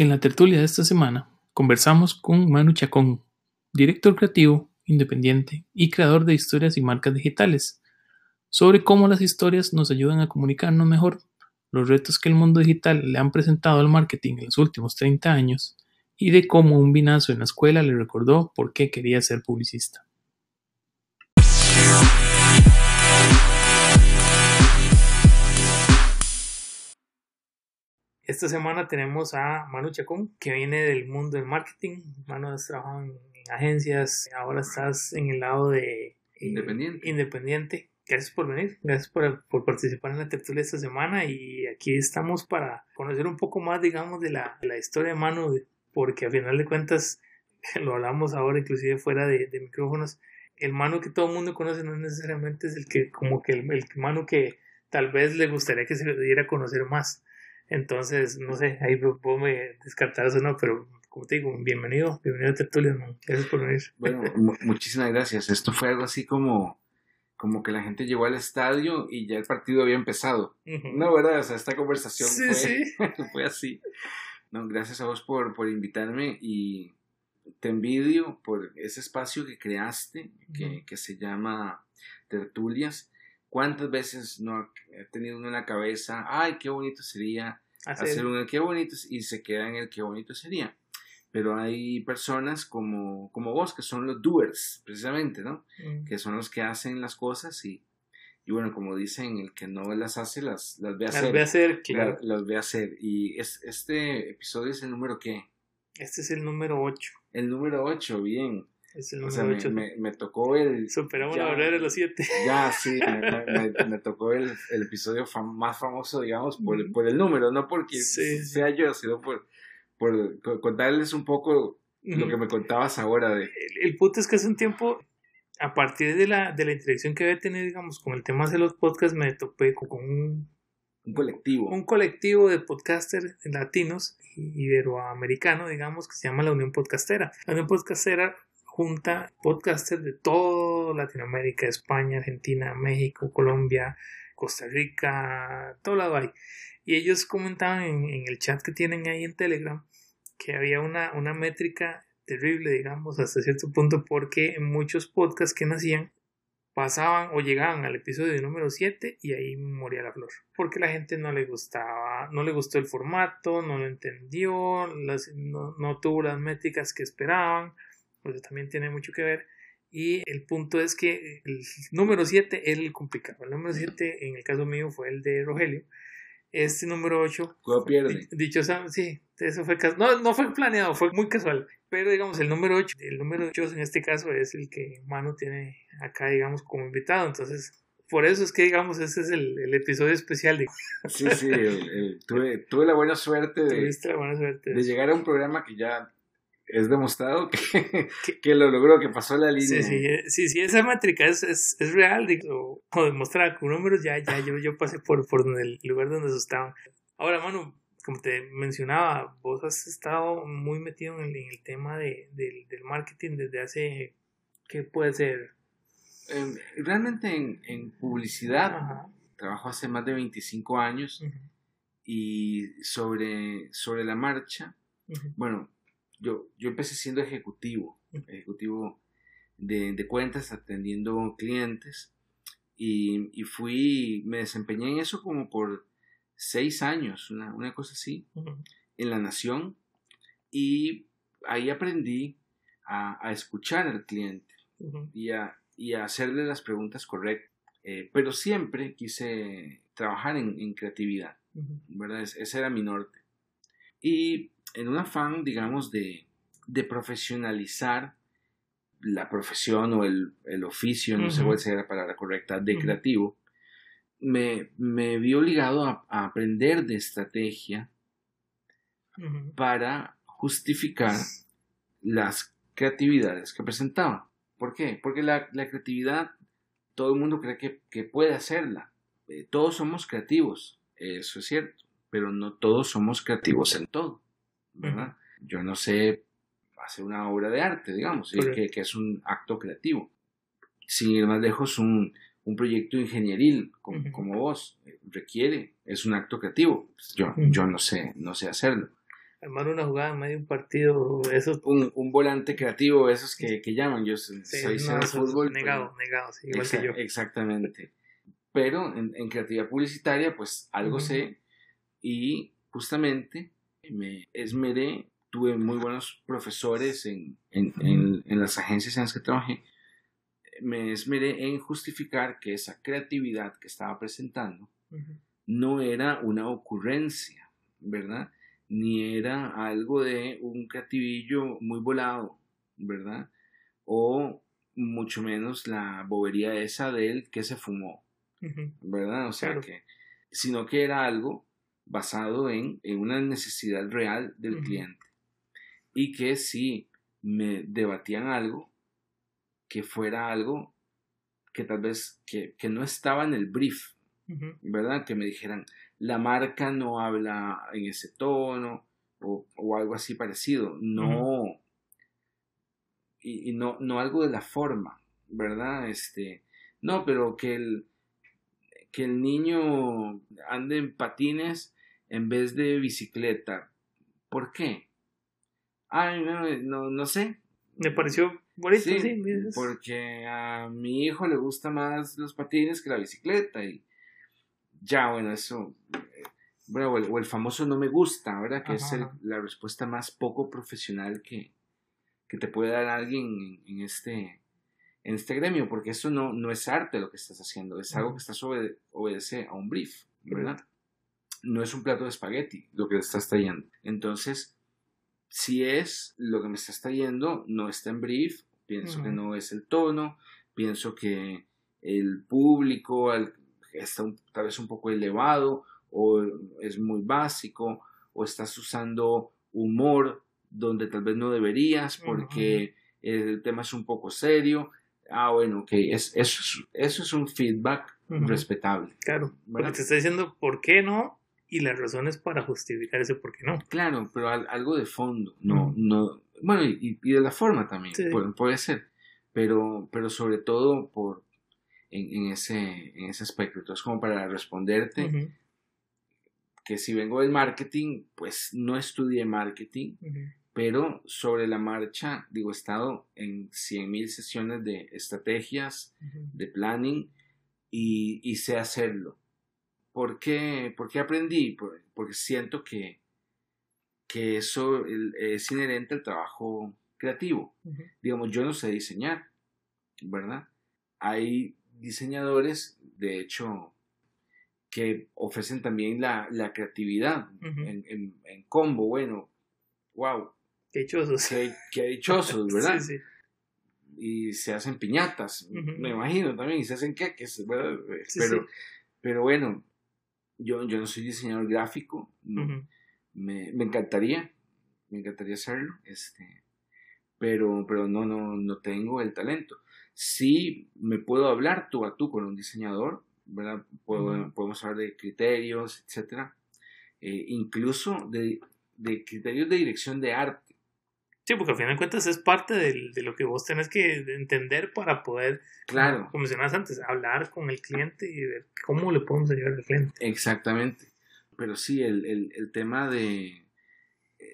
En la tertulia de esta semana conversamos con Manu Chacón, director creativo, independiente y creador de historias y marcas digitales, sobre cómo las historias nos ayudan a comunicarnos mejor, los retos que el mundo digital le han presentado al marketing en los últimos 30 años y de cómo un vinazo en la escuela le recordó por qué quería ser publicista. Esta semana tenemos a Manu Chacón, que viene del mundo del marketing. Manu has trabajado en, agencias, ahora estás en el lado de independiente. independiente. Gracias por venir, gracias por, por, participar en la tertulia esta semana y aquí estamos para conocer un poco más, digamos, de la, la historia de Manu, porque a final de cuentas, lo hablamos ahora inclusive fuera de, de micrófonos, el Manu que todo el mundo conoce no necesariamente es el que, como que el, el Manu que tal vez le gustaría que se diera a conocer más entonces, no sé, ahí puedo descartar eso, no, pero como te digo, bienvenido, bienvenido a Tertulio, gracias por venir. Bueno, muchísimas gracias. Esto fue algo así como, como que la gente llegó al estadio y ya el partido había empezado. No, ¿verdad? O sea, esta conversación fue, fue así. No, gracias a vos por, por invitarme y te envidio por ese espacio que creaste, que, que se llama Tertulias ¿Cuántas veces no he tenido uno en la cabeza, ay, qué bonito sería hacer, un qué bonito y se queda en el qué bonito sería? Pero hay personas como, como vos que son los doers, precisamente, ¿no? Mm. Que son los que hacen las cosas y, y bueno, como dicen, el que no las hace, las, las ve hacer. Las ve hacer, claro. Las, ve hacer. Y es, este episodio es el número qué? Este es el número 8. El número 8, bien. Es el número 8. Me, me, tocó el. Superamos la barrera de los 7. Ya, sí, me, me, tocó el, el episodio más famoso, digamos, por, por, el número, no porque sea yo, sino por, por contarles un poco lo que me contabas ahora. de el, punto es que hace un tiempo, a partir de la, de la interacción que había tenido, digamos, con el tema de los podcasts, me topé con un. Un colectivo. Un colectivo de podcasters latinos iberoamericanos, digamos, que se llama la Unión Podcastera. La Unión Podcastera junta podcasters de toda Latinoamérica, España, Argentina, México, Colombia, Costa Rica, todo lado hay. Y ellos comentaban en, el chat que tienen ahí en Telegram que había una, una métrica terrible, digamos, hasta cierto punto, porque muchos podcasts que nacían pasaban o llegaban al episodio número 7 y ahí moría la flor. Porque la gente no le gustaba, no le gustó el formato, no lo entendió, no, no, tuvo las métricas que esperaban pues también tiene mucho que ver. Y el punto es que el número 7 es el complicado. El número 7 en el caso mío fue el de Rogelio. Este número 8. pierde. Dicho sí, eso fue no, no fue planeado, fue muy casual. Pero digamos, el número 8, el número 8 en este caso es el que Manu tiene acá, digamos, como invitado. Entonces, por eso es que, digamos, ese es el, el episodio especial. De... Sí, sí, tuve, tuve, la buena suerte de, la buena suerte de llegar a un programa que ya es demostrado que, que, lo logró, que pasó la línea. Sí, sí, sí, esa métrica es, es, es real, digo, o demostrar con números, ya, ya yo, yo pasé por, por el lugar donde estaban. Ahora, Manu, como te mencionaba, vos has estado muy metido en, el tema de, del, del, marketing desde hace, ¿qué puede ser? Em, realmente en, en publicidad, trabajo hace más de 25 años y sobre, sobre la marcha, bueno, yo, yo empecé siendo ejecutivo, ejecutivo de, de cuentas, atendiendo clientes, y, y, fui, me desempeñé en eso como por seis años, una, una cosa así, en La Nación, y ahí aprendí a, a escuchar al cliente y, a, y, a, hacerle las preguntas correctas, eh, pero siempre quise trabajar en, en creatividad, ¿verdad? ese era mi norte. Y en un afán, digamos, de, de profesionalizar la profesión o el, el oficio, no sé cuál sería la palabra correcta, de creativo, me, me, vi obligado a, aprender de estrategia para justificar las creatividades que presentaba. ¿Por qué? Porque la, la creatividad, todo el mundo cree que, que puede hacerla. Eh, todos somos creativos, eso es cierto, pero no todos somos creativos en todo. Yo no sé hacer una obra de arte, digamos, que, que, es un acto creativo. Sin ir más lejos, un, un proyecto ingenieril como, como, vos eh, requiere, es un acto creativo. Yo, yo no sé, no sé hacerlo. armar una jugada en medio de un partido, eso... Un, un volante creativo, esos que, que llaman, yo soy no, fútbol. Negado, negado, sí, igual que yo. Exactamente. Pero en, en, creatividad publicitaria, pues algo sé y justamente me esmeré, tuve muy buenos profesores en, en, en, las agencias en las que trabajé, me esmeré en justificar que esa creatividad que estaba presentando no era una ocurrencia, ¿verdad? Ni era algo de un creativillo muy volado, ¿verdad? O mucho menos la bobería esa de él que se fumó, ¿verdad? O sea que, sino que era algo basado en, una necesidad real del cliente. Y que si me debatían algo, que fuera algo que tal vez que, no estaba en el brief, ¿verdad? Que me dijeran, la marca no habla en ese tono o, algo así parecido. No. y, no, no algo de la forma, ¿verdad? Este, no, pero que el, que el niño ande en patines en vez de bicicleta. ¿Por qué? Ay, no, no, sé. Me pareció bonito, sí, Porque a mi hijo le gusta más los patines que la bicicleta y ya, bueno, eso, eh, bueno, o el, famoso no me gusta, ¿verdad? Que es la respuesta más poco profesional que, que te puede dar alguien en, este en este gremio, porque eso no, no es arte lo que estás haciendo, es algo que estás obede obedece a un brief, ¿verdad? No es un plato de espagueti lo que estás trayendo. Entonces, si es lo que me estás trayendo, no está en brief, pienso que no es el tono, pienso que el público está tal vez un poco elevado o es muy básico o estás usando humor donde tal vez no deberías porque el tema es un poco serio. Ah, bueno, ok, es, eso, es, eso es un feedback respetable. Claro, porque te está diciendo por qué no y las razones para justificar ese por qué no. Claro, pero algo de fondo, no, no, bueno, y, de la forma también, puede, ser, pero, pero sobre todo por, en, ese, en ese aspecto. Entonces, como para responderte, que si vengo del marketing, pues no estudié marketing, pero sobre la marcha, digo, he estado en 100.000 sesiones de estrategias, de planning, y, y sé hacerlo. ¿Por qué, aprendí? Porque siento que, que eso es inherente al trabajo creativo. Digamos, yo no sé diseñar, ¿verdad? Hay diseñadores, de hecho, que ofrecen también la, creatividad en, combo. Bueno, wow. Qué dichosos. Qué, dichosos, ¿verdad? sí, sí. Y se hacen piñatas, me imagino también, y se hacen queques, ¿verdad? pero, pero bueno, yo, yo no soy diseñador gráfico, me, me, encantaría, me encantaría hacerlo, este, pero, pero no, no, no tengo el talento. Sí me puedo hablar tú a tú con un diseñador, ¿verdad? Podemos hablar de criterios, etcétera, eh, incluso de, de criterios de dirección de arte Sí, porque al final de cuentas es parte de, de lo que vos tenés que entender para poder, claro. como mencionabas antes, hablar con el cliente y ver cómo le podemos ayudar al cliente. Exactamente. Pero sí, el, el, el tema de,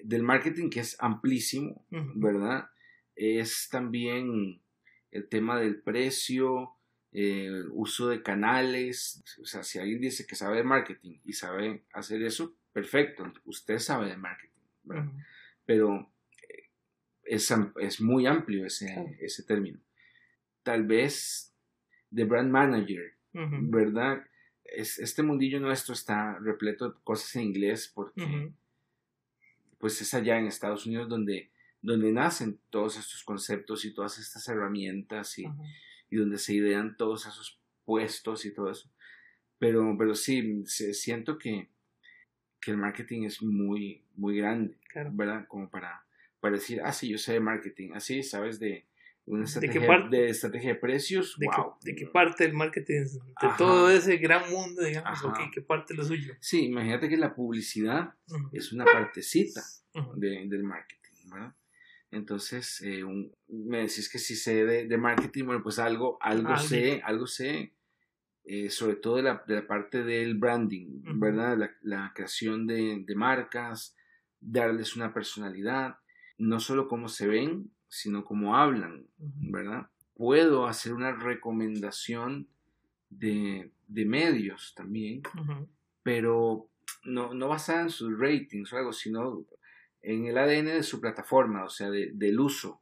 del marketing que es amplísimo, ¿verdad? Es también el tema del precio, el uso de canales. O sea, si alguien dice que sabe de marketing y sabe hacer eso, perfecto, usted sabe de marketing, ¿verdad? Pero es, muy amplio ese, ese término. Tal vez de brand manager, ¿verdad? Es, este mundillo nuestro está repleto de cosas en inglés porque pues es allá en Estados Unidos donde, donde nacen todos estos conceptos y todas estas herramientas y, y donde se idean todos esos puestos y todo eso. Pero, pero sí, siento que, que el marketing es muy, muy grande, ¿verdad? Como para, para decir, ah, sí, yo sé de marketing, así, sabes de una estrategia ¿De, de, estrategia de precios, ¿De wow. ¿De qué parte del marketing, de todo ese gran mundo, digamos, ok, qué parte lo suyo? Sí, imagínate que la publicidad es una partecita del marketing, ¿verdad? Entonces, eh, me decís que si sé de, marketing, bueno, pues algo, algo sé, algo sé, eh, sobre todo de la, de la, parte del branding, ¿verdad? La, la creación de, de marcas, darles una personalidad, no solo cómo se ven, sino cómo hablan, ¿verdad? Puedo hacer una recomendación de, medios también, pero no, no basada en sus ratings o algo, sino en el ADN de su plataforma, o sea, del uso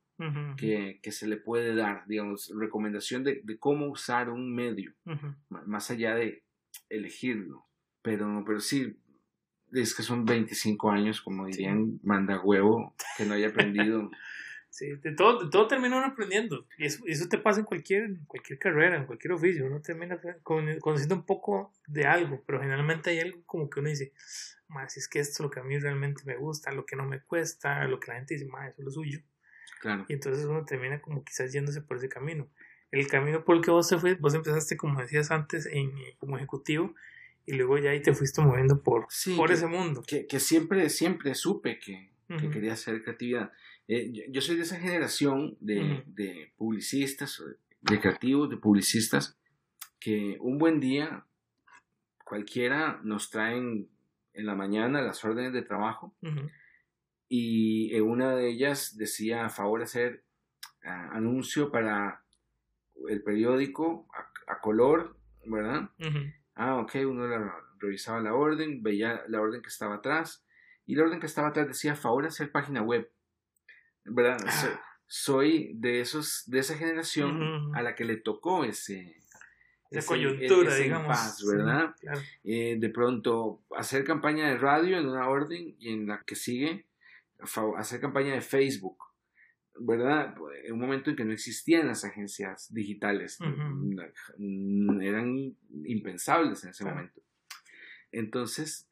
que, se le puede dar, digamos, recomendación de, cómo usar un medio, más allá de elegirlo. Pero, pero sí, es que son 25 años, como dirían, manda huevo, que no haya aprendido. Sí, de todo, de todo termina uno aprendiendo. Y eso, eso te pasa en cualquier, cualquier carrera, en cualquier oficio. Uno termina conociendo un poco de algo, pero generalmente hay algo como que uno dice, más si es que esto es lo que a mí realmente me gusta, lo que no me cuesta, lo que la gente dice, más eso es lo suyo. Claro. Y entonces uno termina como quizás yéndose por ese camino. El camino por el que vos te fuiste, vos empezaste, como decías antes, en, como ejecutivo y luego ya ahí te fuiste moviendo por, por ese mundo. Que, que, siempre, siempre supe que, que quería hacer creatividad. Eh, yo, soy de esa generación de, de, publicistas, de creativos, de publicistas, que un buen día cualquiera nos traen en la mañana las órdenes de trabajo y una de ellas decía a favor de hacer ah, anuncio para el periódico a, color, ¿verdad? Ah, ok, uno revisaba la orden, veía la orden que estaba atrás y la orden que estaba atrás decía favor hacer página web. ¿verdad? Ah. Soy de esos, de esa generación a la que le tocó ese, esa coyuntura, digamos. ¿verdad? Eh, de pronto, hacer campaña de radio en una orden y en la que sigue, hacer campaña de Facebook, ¿verdad? En un momento en que no existían las agencias digitales, eran impensables en ese momento. Entonces,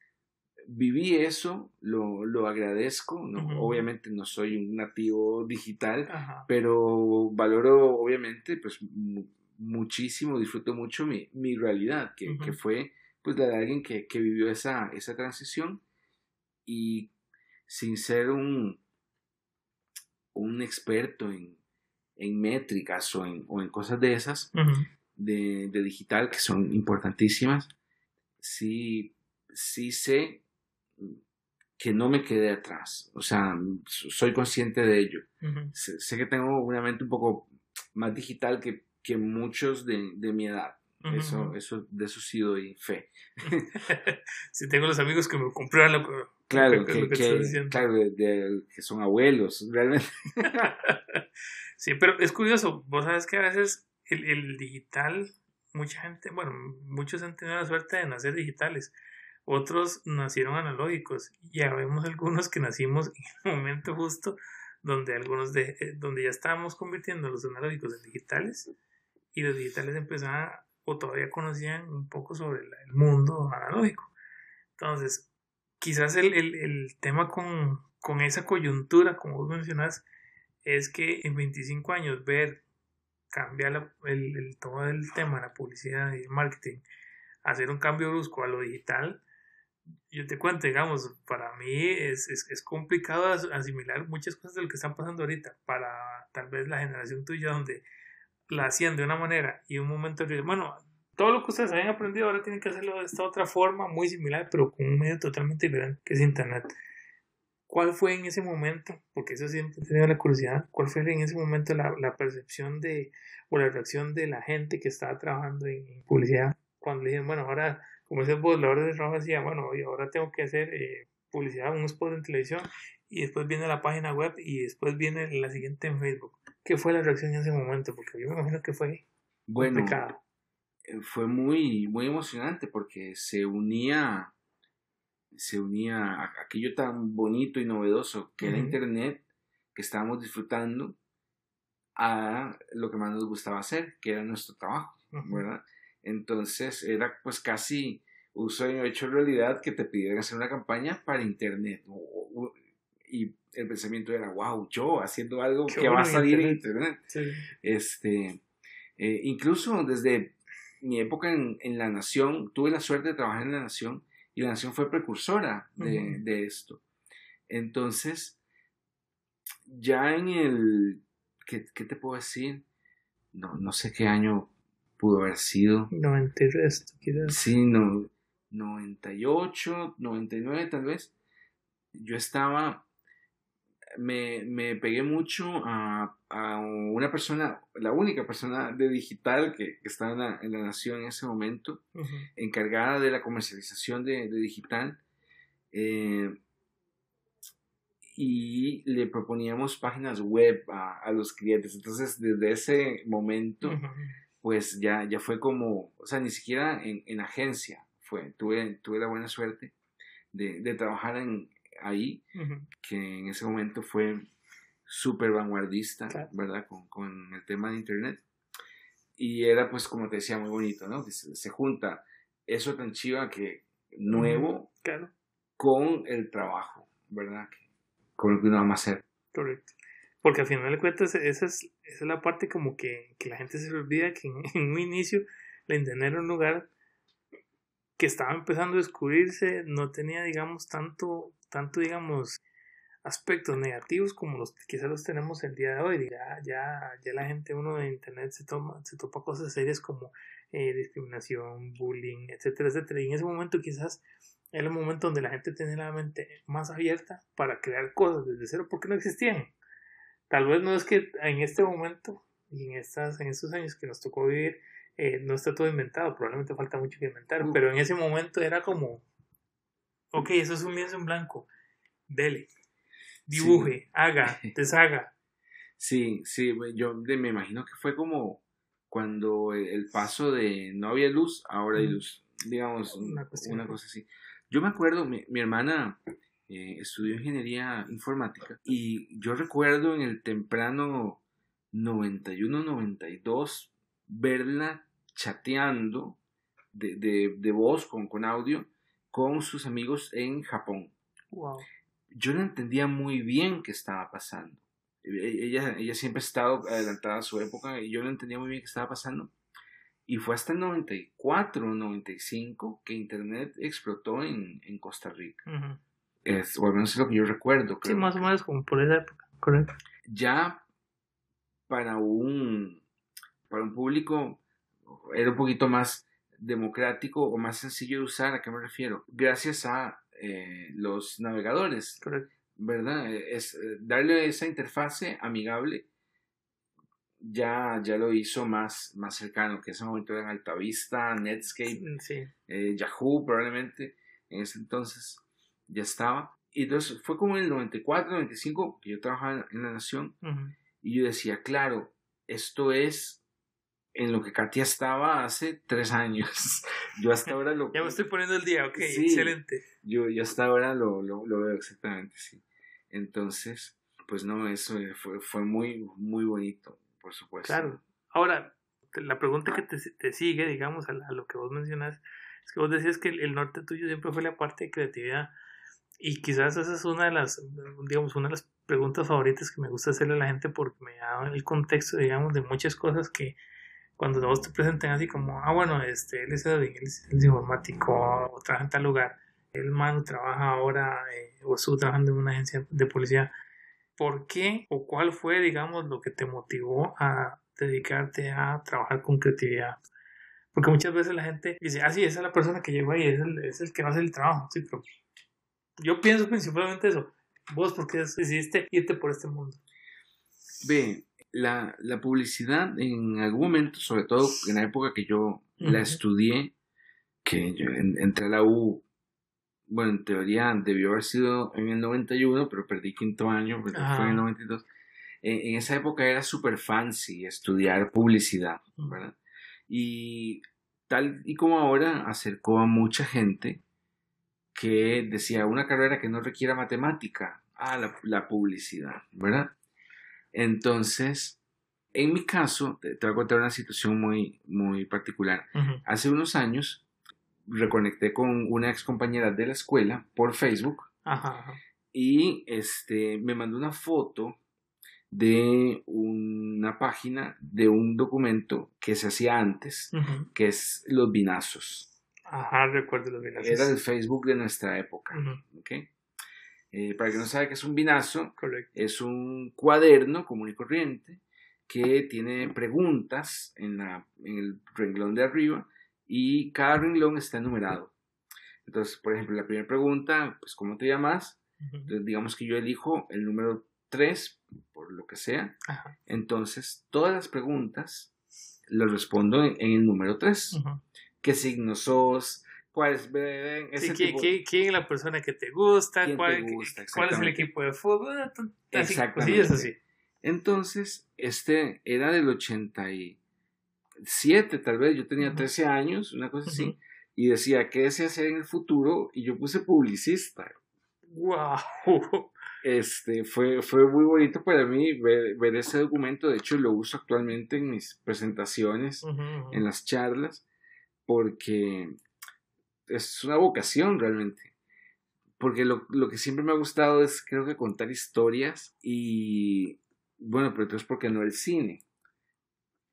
viví eso, lo, lo agradezco, obviamente no soy un nativo digital, pero valoro obviamente pues muchísimo, disfruto mucho mi, mi realidad, que, que, fue pues la de alguien que, que, vivió esa, esa transición y sin ser un, un experto en, en métricas o en, o en cosas de esas, de, de digital, que son importantísimas, sí, sí sé que no me quedé atrás. O sea, soy consciente de ello. sé, que tengo una mente un poco más digital que, que muchos de, de mi edad. Eso, eso, de eso sí doy fe. si tengo los amigos que me compraron lo que, claro, que, claro que son abuelos, realmente. sí, pero es curioso, vos sabes que a veces el, el digital, mucha gente, bueno, muchos han tenido la suerte de nacer digitales otros nacieron analógicos. Ya vemos algunos que nacimos en el momento justo donde algunos de, eh, donde ya estábamos convirtiendo los analógicos en digitales y los digitales empezaban o todavía conocían un poco sobre el mundo analógico. Entonces, quizás el, el, tema con, con, esa coyuntura, como vos mencionas, es que en 25 años ver cambiar el, el todo el tema, la publicidad y el marketing, hacer un cambio brusco a lo digital, yo te cuento, digamos, para mí es, es, es, complicado asimilar muchas cosas de lo que están pasando ahorita. Para tal vez la generación tuya, donde la hacían de una manera y un momento, bueno, todo lo que ustedes habían aprendido ahora tienen que hacerlo de esta otra forma, muy similar, pero con un medio totalmente diferente, que es Internet. ¿Cuál fue en ese momento? Porque eso siempre he tenido la curiosidad. ¿Cuál fue en ese momento la, percepción de, o la reacción de la gente que estaba trabajando en publicidad? Cuando le dijeron, bueno, ahora como ese vos, la hora de trabajo decía, bueno, y ahora tengo que hacer eh, publicidad, un spot en televisión, y después viene la página web, y después viene la siguiente en Facebook. ¿Qué fue la reacción en ese momento? Porque yo me imagino que fue bueno, complicado. Eh, fue muy, muy emocionante porque se unía, se unía a aquello tan bonito y novedoso que era Internet, que estábamos disfrutando, a lo que más nos gustaba hacer, que era nuestro trabajo, ¿verdad? Entonces era pues casi un sueño hecho realidad que te pidieran hacer una campaña para internet. Y el pensamiento era, wow, yo haciendo algo que va a salir en internet. Este, eh, incluso desde mi época en, La Nación, tuve la suerte de trabajar en La Nación y La Nación fue precursora de, de esto. Entonces, ya en el, ¿qué, ¿qué, te puedo decir? No, no sé qué año pudo haber sido. 90 y resto, quizás. Sí, no, 98, 99 tal vez. yo estaba, me, me pegué mucho a, a, una persona, la única persona de digital que, que estaba en la, en la, nación en ese momento, encargada de la comercialización de, de digital. Eh, y le proponíamos páginas web a, a, los clientes. Entonces, desde ese momento, pues ya, ya fue como, o sea, ni siquiera en, en agencia fue, tuve, tuve la buena suerte de, de trabajar en, ahí, que en ese momento fue súper vanguardista, ¿verdad? Con, con, el tema de Internet. Y era, pues, como te decía, muy bonito, ¿no? Que se, se junta eso tan chiva que nuevo claro. con el trabajo, ¿verdad? Con lo que uno va a hacer. Correcto. Porque al final de cuentas, esa es, esa es la parte como que, que la gente se olvida que en, en, un inicio la internet era un lugar que estaba empezando a descubrirse, no tenía, digamos, tanto, tanto, digamos, aspectos negativos como los que quizás los tenemos el día de hoy. Ya, ya, ya la gente, uno de internet se toma, se topa cosas serias como eh, discriminación, bullying, etcétera, etcétera. Y en ese momento quizás era el momento donde la gente tenía la mente más abierta para crear cosas desde cero porque no existían. Tal vez no es que en este momento y en estas, en estos años que nos tocó vivir, eh, no está todo inventado, probablemente falta mucho que inventar, pero en ese momento era como, ok, eso es un lienzo en blanco, dele, dibuje, sí. haga, deshaga. Sí, sí, yo me imagino que fue como cuando el paso de no había luz, ahora hay luz, digamos, una, una cosa así. Yo me acuerdo, mi, mi hermana eh, estudió ingeniería informática y yo recuerdo en el temprano 91-92 verla chateando de, de, de voz con, con, audio con sus amigos en Japón. Wow. Yo no entendía muy bien qué estaba pasando. E, ella, ella siempre ha estado adelantada a su época y yo no entendía muy bien qué estaba pasando. Y fue hasta el 94, 95 que Internet explotó en, en Costa Rica. Uh -huh. es, o al menos es lo que yo recuerdo. Creo. Sí, más o menos como por esa época, correcto. Ya para un, para un público era un poquito más democrático o más sencillo de usar. ¿A qué me refiero? Gracias a eh, los navegadores. Correcto. ¿Verdad? Es darle esa interfase amigable ya, ya lo hizo más, más cercano, que en ese momento era Altavista, Netscape, sí. eh, Yahoo probablemente, en ese entonces ya estaba. Y entonces fue como en el 94, 95 que yo trabajaba en La Nación uh -huh. y yo decía, claro, esto es en lo que Katia estaba hace tres años. yo hasta ahora lo... ya me estoy poniendo el día, ok, sí, excelente. Yo, yo hasta ahora lo, lo, lo veo exactamente, sí. Entonces, pues no, eso fue, fue muy, muy bonito por supuesto. Claro. Ahora, la pregunta que te, te sigue, digamos, a, a, lo que vos mencionas, es que vos decías que el, el, norte tuyo siempre fue la parte de creatividad. Y quizás esa es una de las, digamos, una de las preguntas favoritas que me gusta hacerle a la gente porque me da el contexto, digamos, de muchas cosas que cuando vos te presentan así como, ah, bueno, este, él es, es informático, o trabaja en tal lugar, el man trabaja ahora, eh, o estuvo trabajando en una agencia de policía, ¿por qué o cuál fue, digamos, lo que te motivó a dedicarte a trabajar con creatividad? Porque muchas veces la gente dice, ah, sí, esa es la persona que llegó ahí, es el, es el que va a hacer el trabajo. Sí, pero yo pienso principalmente eso. Vos, ¿por qué decidiste irte por este mundo? Ve, la, la publicidad en algún momento, sobre todo en la época que yo uh -huh. la estudié, que yo entré a la U bueno, en teoría debió haber sido en el 91, pero perdí quinto año, porque ah. fue en el 92. En, en esa época era súper fancy estudiar publicidad, ¿verdad? Y tal y como ahora acercó a mucha gente que decía una carrera que no requiera matemática a la, la publicidad, ¿verdad? Entonces, en mi caso, te, voy a contar una situación muy, muy particular. Uh -huh. Hace unos años, reconecté con una ex compañera de la escuela por Facebook ajá, ajá. y este me mandó una foto de una página de un documento que se hacía antes, uh -huh. que es los binazos. Ajá, recuerdo los binazos. Era el Facebook de nuestra época. Uh -huh. ¿okay? Eh, para que no sabe qué es un binazo, Correcto. es un cuaderno común y corriente que tiene preguntas en, la, en el renglón de arriba y cada renglón está enumerado. Entonces, por ejemplo, la primera pregunta, pues, ¿cómo te llamas? Entonces, digamos que yo elijo el número 3, por lo que sea. Entonces, todas las preguntas las respondo en, el número 3. ¿Qué signo sos? ¿Cuál es, ese ¿quién, es la persona que te gusta? ¿Cuál, ¿Cuál, es el equipo de fútbol? Ah, Exactamente. es así. Entonces, este era del 87, tal vez. Yo tenía 13 años, una cosa así. Y decía, ¿qué desea hacer en el futuro? Y yo puse publicista. ¡Wow! Este, fue, fue muy bonito para mí ver, ver ese documento. De hecho, lo uso actualmente en mis presentaciones, en las charlas, porque es una vocación realmente. Porque lo, lo, que siempre me ha gustado es, creo que, contar historias y, bueno, pero entonces, porque no el cine?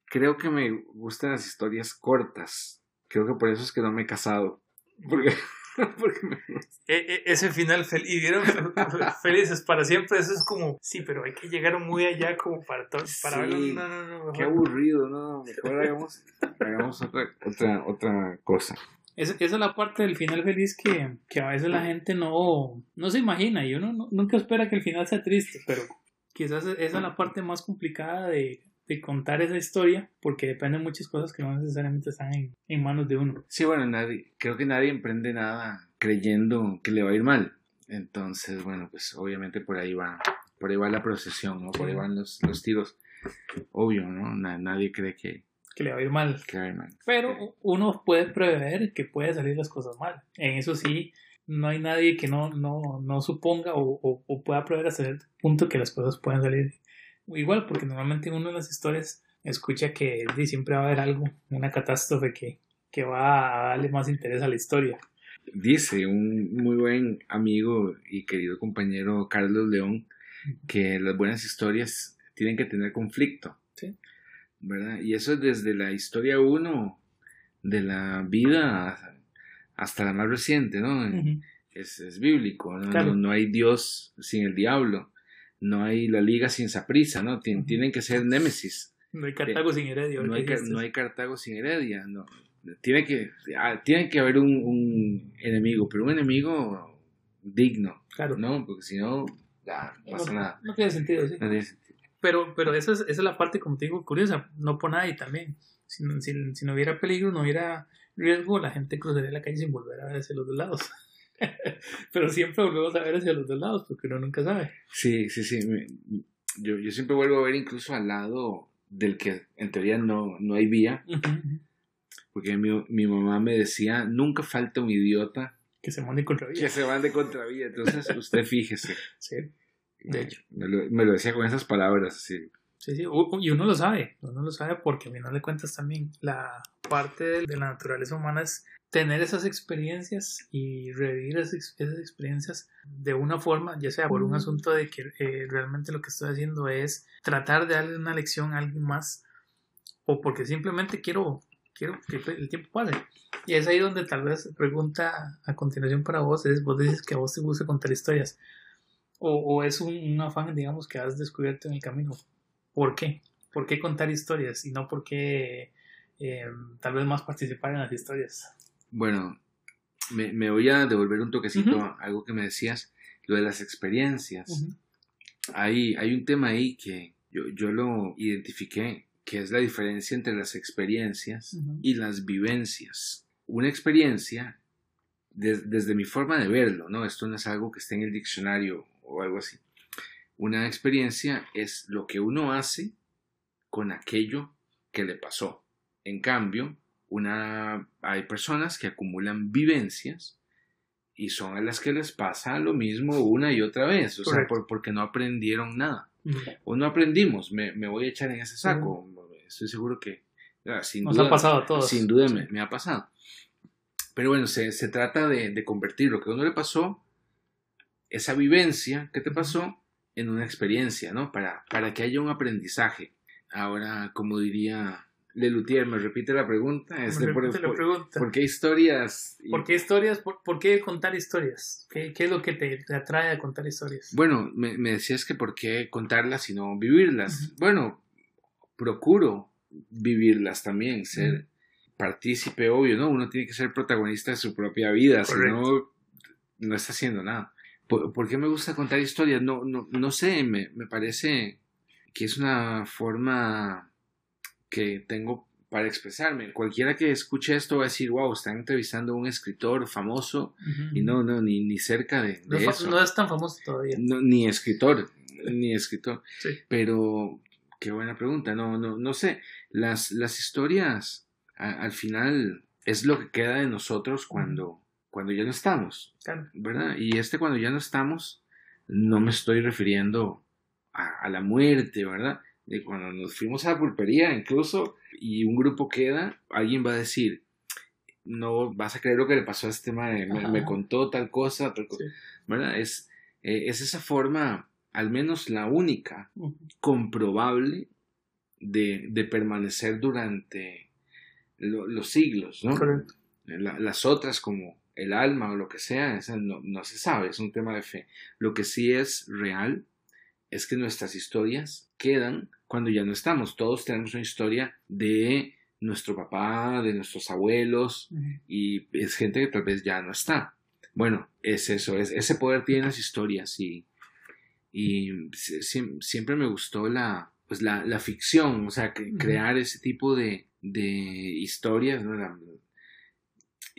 Creo que me gustan las historias cortas. Creo que por eso es que no me he casado. Porque e, e, ese final feliz, y vieron felices para siempre, eso es como, sí, pero hay que llegar muy allá como para para No, no, no, qué aburrido, no, mejor hagamos, hagamos otra, otra, otra cosa. Esa, esa, es la parte del final feliz que, que, a veces la gente no, no se imagina y uno nunca espera que el final sea triste, pero quizás esa es la parte más complicada de, de contar esa historia, porque dependen muchas cosas que no necesariamente están en, manos de uno. Sí, bueno, nadie, creo que nadie emprende nada creyendo que le va a ir mal. Entonces, bueno, pues obviamente por ahí va, por ahí va la procesión, ¿no? Por ahí van los, los tiros. Obvio, ¿no? nadie cree que, que le va a ir mal. Pero uno puede prever que puede salir las cosas mal. En eso sí, no hay nadie que no, no, no suponga o, o, pueda prever hasta el punto que las cosas puedan salir igual, porque normalmente uno de las historias escucha que siempre va a haber algo, una catástrofe que, que va a darle más interés a la historia. Dice un muy buen amigo y querido compañero Carlos León que las buenas historias tienen que tener conflicto. ¿Verdad? Y eso es desde la historia 1 de la vida hasta la más reciente, ¿no? es, es, bíblico, ¿no? ¿no? hay Dios sin el diablo no hay la liga sin Saprisa, ¿no? tienen que ser Némesis. No hay Cartago sin Heredia. No hay, no hay, Cartago sin Heredia, no. Tiene que, ah, tiene que haber un, enemigo, pero un enemigo digno, claro. ¿no? Porque si no, no pasa nada. No tiene sentido, sí. Pero, pero esa, es, esa es la parte, como te digo, curiosa, no por nadie también. Si, si, si no hubiera peligro, no hubiera riesgo, la gente cruzaría la calle sin volver a ver hacia los dos lados. Pero siempre volvemos a ver hacia los dos lados porque uno nunca sabe. Sí, sí, sí. Yo, yo siempre vuelvo a ver incluso al lado del que en teoría no, no hay vía. Porque mi, mi, mamá me decía, nunca falta un idiota. Que se mande contra vía. Que se mande contra vía. Entonces usted fíjese. Sí, de hecho. Me lo, me lo, decía con esas palabras. Sí. Sí, sí, y uno lo sabe, uno lo sabe porque a final de cuentas también la parte de la naturaleza humana es tener esas experiencias y revivir esas, experiencias de una forma, ya sea por un asunto de que eh, realmente lo que estoy haciendo es tratar de darle una lección a alguien más o porque simplemente quiero, quiero que el tiempo pase. Y es ahí donde tal vez pregunta a continuación para vos es, vos dices que a vos te gusta contar historias o, o es un, afán, digamos, que has descubierto en el camino. ¿Por qué? ¿Por qué contar historias y no por qué eh, tal vez más participar en las historias? Bueno, me, voy a devolver un toquecito a algo que me decías, lo de las experiencias. hay, hay un tema ahí que yo, yo lo identifiqué, que es la diferencia entre las experiencias y las vivencias. Una experiencia, desde mi forma de verlo, ¿no? Esto no es algo que esté en el diccionario o algo así. Una experiencia es lo que uno hace con aquello que le pasó. En cambio, una, hay personas que acumulan vivencias y son a las que les pasa lo mismo una y otra vez, o sea, porque no aprendieron nada. O no aprendimos, me, voy a echar en ese saco. Estoy seguro que ah, sin duda, ha pasado a todos. Sin duda me, ha pasado. Pero bueno, se, se trata de, de, convertir lo que a uno le pasó, esa vivencia que te pasó, en una experiencia, ¿no? Para, para que haya un aprendizaje. Ahora, como diría Lelutier, me repite la pregunta. Este, por, la pregunta. por, qué historias? ¿Por qué historias? ¿Por, qué contar historias? ¿Qué, ¿Qué, es lo que te, atrae a contar historias? Bueno, me, me, decías que por qué contarlas y no vivirlas. Bueno, procuro vivirlas también, ser partícipe, obvio, ¿no? Uno tiene que ser protagonista de su propia vida, si no, no está haciendo nada. ¿Por, qué me gusta contar historias? No, no, no sé, me, me parece que es una forma que tengo para expresarme. Cualquiera que escuche esto va a decir, wow, están entrevistando a un escritor famoso y no, no, ni, ni cerca de, no, eso. No es tan famoso todavía. ni escritor, ni escritor. Pero, qué buena pregunta, no, no, no sé. Las, las historias, al final, es lo que queda de nosotros cuando, cuando ya no estamos. ¿Verdad? Y este cuando ya no estamos, no me estoy refiriendo a, a la muerte, ¿verdad? de cuando nos fuimos a la pulpería incluso y un grupo queda, alguien va a decir, no vas a creer lo que le pasó a este madre, me, contó tal cosa, ¿verdad? Es, eh, es esa forma, al menos la única, comprobable de, de, permanecer durante los siglos, ¿no? las otras como el alma o lo que sea, no, no se sabe, es un tema de fe. Lo que sí es real es que nuestras historias quedan cuando ya no estamos. Todos tenemos una historia de nuestro papá, de nuestros abuelos, y es gente que tal vez ya no está. Bueno, es eso, es, ese poder tiene las historias y, y siempre me gustó la, pues la, la ficción, o sea, crear ese tipo de, de historias,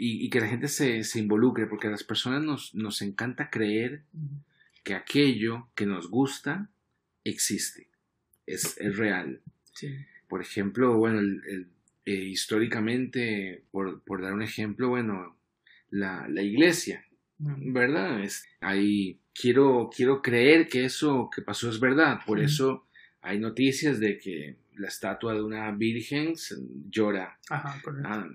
y, y, que la gente se, se, involucre, porque a las personas nos, nos encanta creer que aquello que nos gusta existe es, real. Por ejemplo, bueno, el, eh, históricamente, por, por, dar un ejemplo, bueno, la, la iglesia, ¿verdad? Es, ahí quiero, quiero creer que eso que pasó es verdad, por eso hay noticias de que la estatua de una virgen llora, Ajá, ah,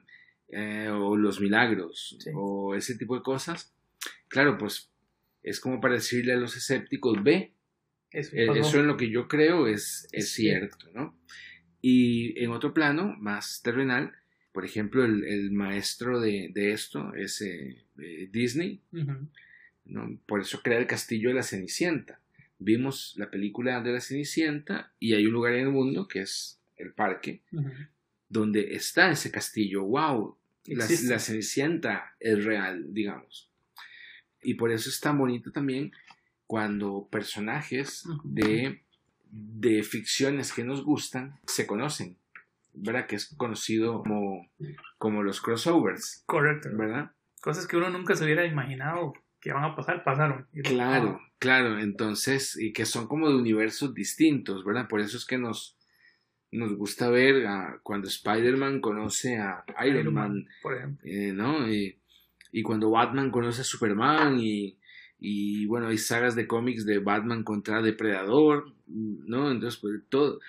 eh, o los milagros, o ese tipo de cosas. Claro, pues es como para decirle a los escépticos, ve, eh, eso, en lo que yo creo es, es cierto, ¿no? Y en otro plano, más terrenal, por ejemplo, el, maestro de, esto es eh, eh, Disney, ¿no? por eso crea el castillo de la Cenicienta. Vimos la película de la Cenicienta y hay un lugar en el mundo que es el parque, donde está ese castillo. ¡Wow! La, la, Cenicienta es real, digamos. Y por eso es tan bonito también cuando personajes de, de ficciones que nos gustan se conocen, ¿verdad? Que es conocido como, como los crossovers. Correcto. ¿Verdad? Cosas que uno nunca se hubiera imaginado que van a pasar, pasaron. Claro, claro, entonces, y que son como de universos distintos, ¿verdad? Por eso es que nos, nos gusta ver cuando Spider-Man conoce a Iron, Man, por ejemplo. Eh, ¿no? Y, y, cuando Batman conoce a Superman y, y bueno, hay sagas de cómics de Batman contra Depredador, ¿no? Entonces, pues todo,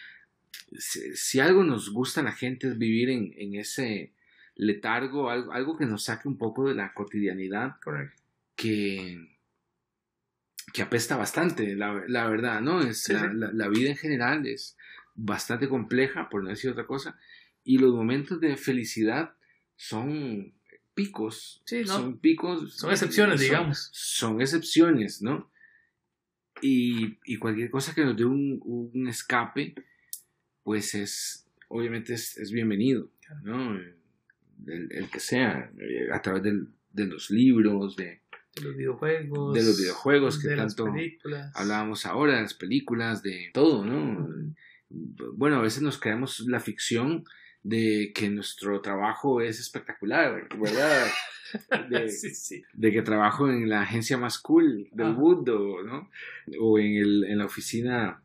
si, algo nos gusta a la gente es vivir en, en ese letargo, algo, algo, que nos saque un poco de la cotidianidad, Correcto. que que apesta bastante, la, la verdad, ¿no? Es la, la, vida en general es bastante compleja, por no decir otra cosa, y los momentos de felicidad son picos. Son picos. Son excepciones, digamos. Son excepciones, ¿no? Y, y, cualquier cosa que nos dé un, un escape, pues es, obviamente es, bienvenido, ¿no? El, que sea, eh, a través del, de los libros, de, de los videojuegos, de los videojuegos que tanto hablábamos ahora, las películas, de todo, ¿no? Bueno, a veces nos creamos la ficción de que nuestro trabajo es espectacular, ¿verdad? De, sí, sí. de que trabajo en la agencia más cool del mundo, ¿no? O en, el, en la oficina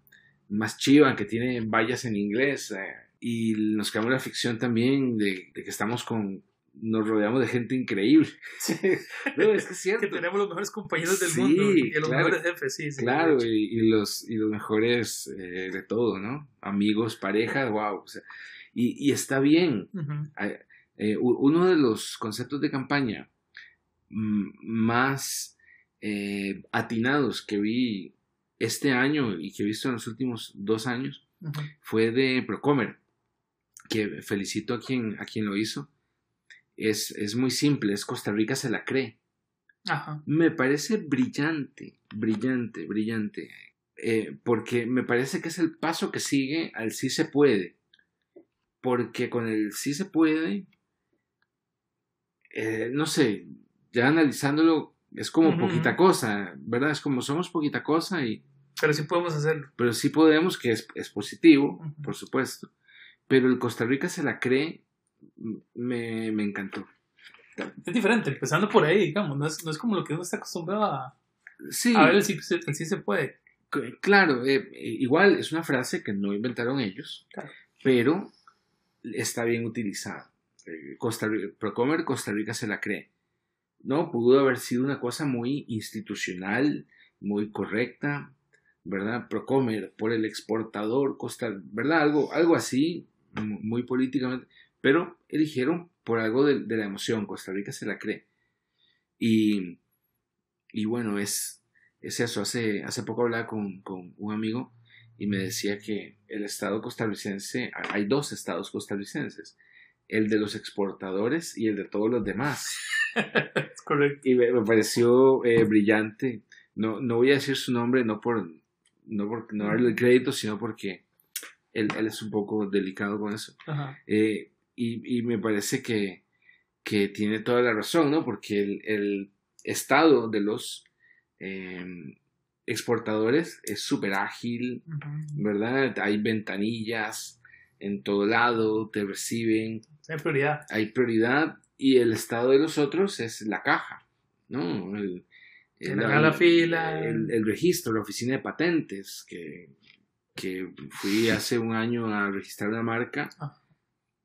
más chiva que tiene vallas en inglés. Eh, y nos quedamos la ficción también de, que estamos con, nos rodeamos de gente increíble. no, es que es cierto. que tenemos los mejores compañeros del mundo y los mejores jefes, sí. claro, y, los, y los mejores eh, de todo, ¿no? Amigos, parejas, wow. O sea, y, está bien. Eh, uno de los conceptos de campaña más eh, atinados que vi este año y que he visto en los últimos dos años fue de Procomer, que felicito a quien, a quien lo hizo. Es, es muy simple, es Costa Rica se la cree. Me parece brillante, brillante, brillante. Eh, porque me parece que es el paso que sigue al sí se puede porque con el sí se puede, eh, no sé, ya analizándolo es como poquita cosa, ¿verdad? Es como somos poquita cosa y... Pero sí podemos hacerlo. Pero sí podemos, que es, es positivo, por supuesto. Pero el Costa Rica se la cree, me, me encantó. Es diferente, empezando por ahí, digamos, no es, no es como lo que uno está acostumbrado a, sí. a ver si, si, se puede. Claro, eh, igual es una frase que no inventaron ellos, pero está bien utilizada. Eh, Costa Rica, Procomer Costa Rica se la cree. No, pudo haber sido una cosa muy institucional, muy correcta, ¿verdad? Procomer por el exportador, Costa, ¿verdad? Algo, algo así, muy políticamente, pero eligieron por algo de, la emoción, Costa Rica se la cree. Y, y bueno, es, es eso, hace, hace poco hablaba con, con un amigo y me decía que el Estado costarricense, hay dos estados costarricenses, el de los exportadores y el de todos los demás. Correcto. Y me, pareció eh, brillante. No, no voy a decir su nombre, no por no por no darle el crédito, sino porque él, él es un poco delicado con eso. Eh, y, y, me parece que, que, tiene toda la razón, ¿no? Porque el, el estado de los em, exportadores es súper ágil, ¿verdad? Hay ventanillas en todo lado, te reciben. Hay prioridad. Hay prioridad y el estado de los otros es la caja, ¿no? El, la fila. El, registro, la oficina de patentes, que, que fui hace un año a registrar una marca ah.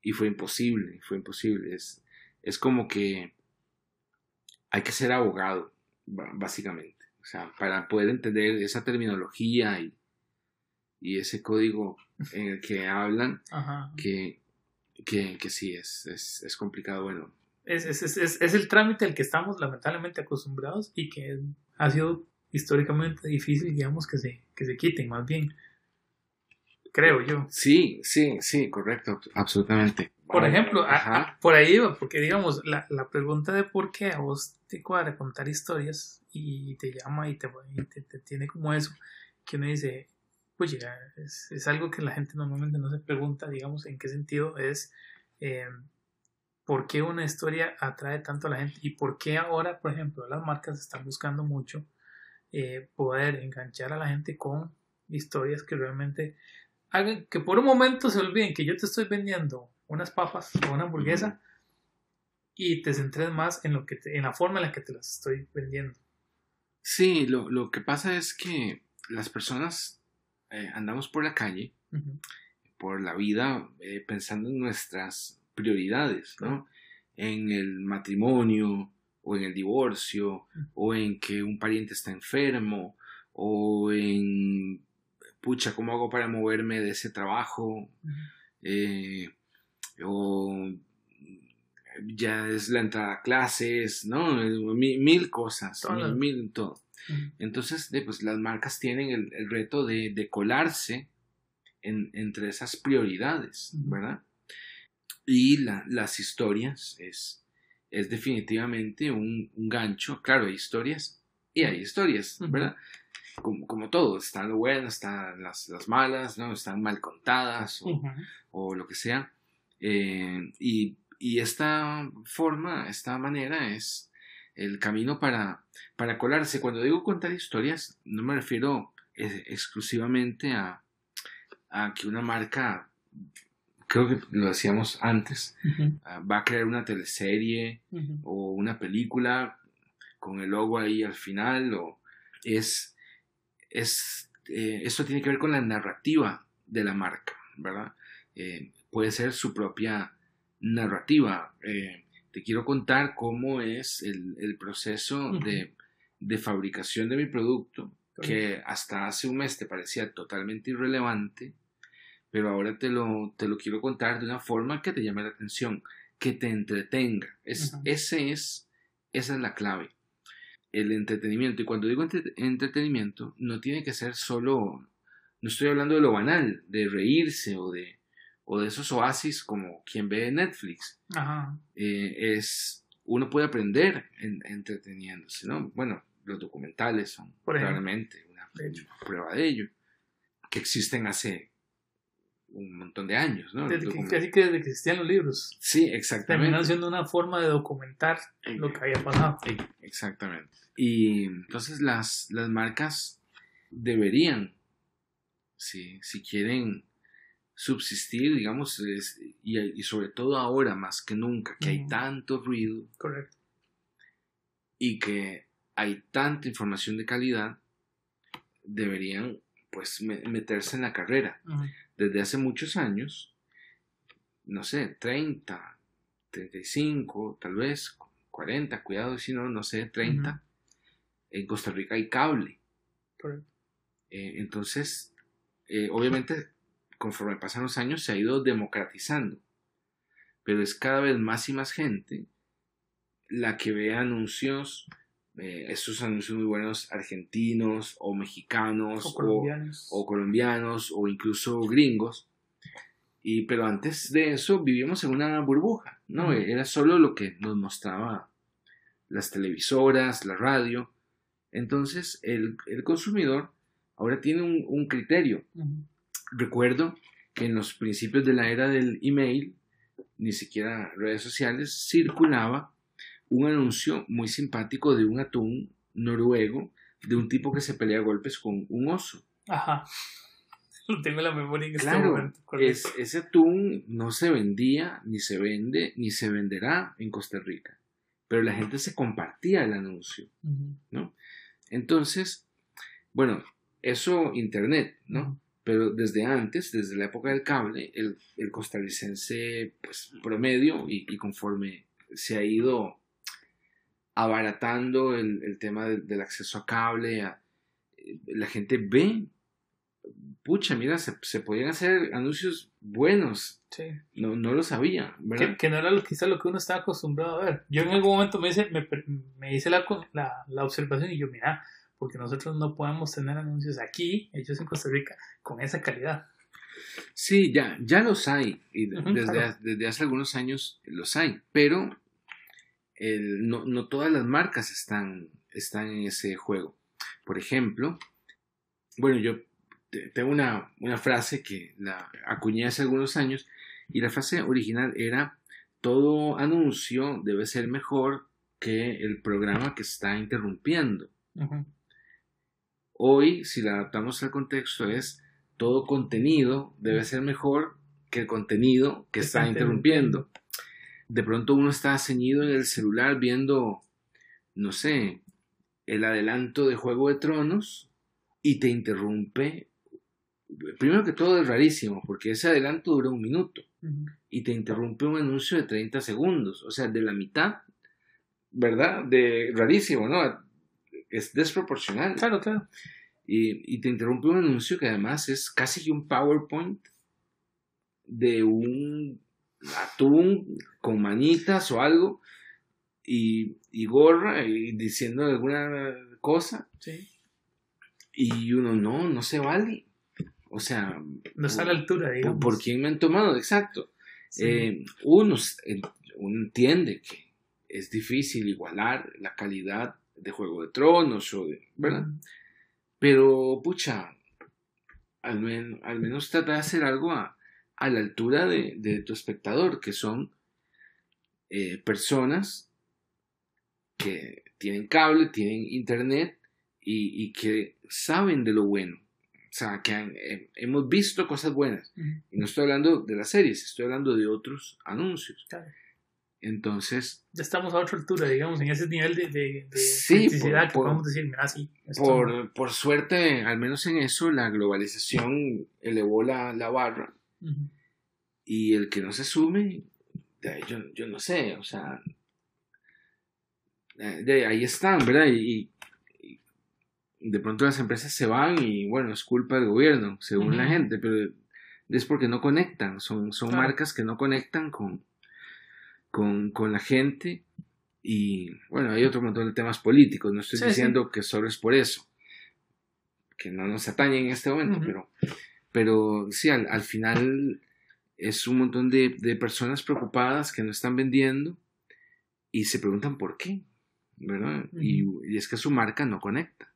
Y fue imposible, fue imposible. Es, es como que hay que ser abogado, básicamente. O sea, para poder entender esa terminología y, y ese código en el que hablan, que, que, que, sí, es, es, es complicado. Bueno, es, es, es, es, el trámite al que estamos lamentablemente acostumbrados y que ha sido históricamente difícil, digamos, que se, que se quiten, más bien. Creo yo. Sí, sí, sí, correcto, absolutamente. Por ejemplo, por ahí porque digamos, la, la, pregunta de por qué a vos te cuadra contar historias y te llama y te, te, tiene como eso, que uno dice, ya, es, es, algo que la gente normalmente no se pregunta, digamos, en qué sentido es eh, por qué una historia atrae tanto a la gente y por qué ahora, por ejemplo, las marcas están buscando mucho eh, poder enganchar a la gente con historias que realmente hagan que por un momento se olviden que yo te estoy vendiendo unas papas o una hamburguesa y te centres más en lo que en la forma en la que te las estoy vendiendo. Sí, lo, lo que pasa es que las personas eh, andamos por la calle, por la vida, eh, pensando en nuestras prioridades, ¿no? En el matrimonio o en el divorcio o en que un pariente está enfermo o en, pucha, ¿cómo hago para moverme de ese trabajo? Eh, o ya es la entrada a clases, ¿no? Mil, cosas, mil, todo. Entonces, pues las marcas tienen el, reto de, colarse en, entre esas prioridades, ¿verdad? Y las historias es, es definitivamente un, gancho. Claro, hay historias y hay historias, ¿verdad? Como, como, todo, está lo bueno, están las, las malas, ¿no? Están mal contadas o, lo que sea. Eh, y, y, esta forma, esta manera es el camino para, para colarse. Cuando digo contar historias, no me refiero eh, exclusivamente a, a que una marca creo que lo decíamos antes, ah, va a crear una teleserie o una película con el logo ahí al final, o es, es eh, esto tiene que ver con la narrativa de la marca, ¿verdad? Eh, puede ser su propia narrativa. Eh, te quiero contar cómo es el, proceso de, de, fabricación de mi producto, que hasta hace un mes te parecía totalmente irrelevante, pero ahora te lo, te lo quiero contar de una forma que te llame la atención, que te entretenga. Es, ese es, esa es la clave. El entretenimiento. Y cuando digo entretenimiento, no tiene que ser solo, no estoy hablando de lo banal, de reírse o de, o de esos oasis como quien ve Netflix. Eh, es, uno puede aprender en, entreteniéndose, ¿no? Bueno, los documentales son probablemente una prueba de ello, que existen hace un montón de años, ¿no? Desde que, casi que desde que existían los libros. Sí, exactamente. Terminaron siendo una forma de documentar lo que había pasado. Exactamente. Y entonces las, las marcas deberían, si, si quieren subsistir, digamos, y, y, sobre todo ahora más que nunca, que hay tanto ruido. Correcto. Y que hay tanta información de calidad, deberían pues meterse en la carrera. Desde hace muchos años, no sé, 30, 35, tal vez 40, cuidado si no, no sé, 30, en Costa Rica hay cable. Eh, entonces, eh, obviamente, conforme pasan los años, se ha ido democratizando, pero es cada vez más y más gente la que ve anuncios eh, estos anuncios muy buenos argentinos o mexicanos o colombianos o, colombianos, o incluso gringos. Y, pero antes de eso vivíamos en una burbuja, ¿no? Era solo lo que nos mostraba las televisoras, la radio. Entonces el, el consumidor ahora tiene un, un criterio. Recuerdo que en los principios de la era del email, ni siquiera redes sociales, circulaba un anuncio muy simpático de un atún noruego de un tipo que se pelea a golpes con un oso. Ajá. Tengo la memoria en este momento. Es, ese atún no se vendía, ni se vende, ni se venderá en Costa Rica. Pero la gente se compartía el anuncio, ¿no? Entonces, bueno, eso internet, ¿no? Pero desde antes, desde la época del cable, el, costarricense, pues, promedio y, y conforme se ha ido abaratando el, tema del, acceso a cable. la gente ve, pucha, mira, se, se podían hacer anuncios buenos. Sí. No, no lo sabía, Que, no era lo, quizá lo que uno estaba acostumbrado a ver. Yo en algún momento me hice, me, me hice la, la, observación y yo, mira, porque nosotros no podemos tener anuncios aquí, hechos en Costa Rica, con esa calidad. Sí, ya, ya los hay. Y desde, desde hace algunos años los hay. Pero no, todas las marcas están, están en ese juego. Por ejemplo, bueno, yo tengo una, frase que la acuñé hace algunos años y la frase original era todo anuncio debe ser mejor que el programa que está interrumpiendo. Hoy, si la adaptamos al contexto, es todo contenido debe ser mejor que el contenido que está, interrumpiendo de pronto uno está ceñido en el celular viendo, no sé, el adelanto de Juego de Tronos y te interrumpe. Primero que todo es rarísimo, porque ese adelanto dura un minuto y te interrumpe un anuncio de 30 segundos, o sea, de la mitad, ¿verdad? De rarísimo, ¿no? Es desproporcional. Claro, claro. Y, y te interrumpe un anuncio que además es casi un PowerPoint de un atún con manitas o algo y, gorra y diciendo alguna cosa. Sí. Y uno, no, no se vale. O sea... No está a la altura, digamos. ¿Por, quién me han tomado? Exacto. Eh, uno, entiende que es difícil igualar la calidad de Juego de Tronos o de... ¿Verdad? Pero, pucha, al, al menos trata de hacer algo a, a la altura de, tu espectador, que son eh, personas que tienen cable, tienen internet y, que saben de lo bueno. O sea, que eh, hemos visto cosas buenas. Y no estoy hablando de las series, estoy hablando de otros anuncios. Entonces. Ya estamos a otra altura, digamos, en ese nivel de, de, sí, que podemos decir, sí. Por, por, suerte, al menos en eso, la globalización elevó la, la barra y el que no se sume, yo, yo no sé, o sea, de ahí están, ¿verdad? Y, de pronto las empresas se van y bueno, es culpa del gobierno, según la gente, pero es porque no conectan, son, son marcas que no conectan con, con, con, la gente y bueno, hay otro montón de temas políticos, no estoy diciendo que solo es por eso, que no nos atañen en este momento, pero pero sí, al, final es un montón de, personas preocupadas que no están vendiendo y se preguntan por qué, ¿verdad? y, es que su marca no conecta.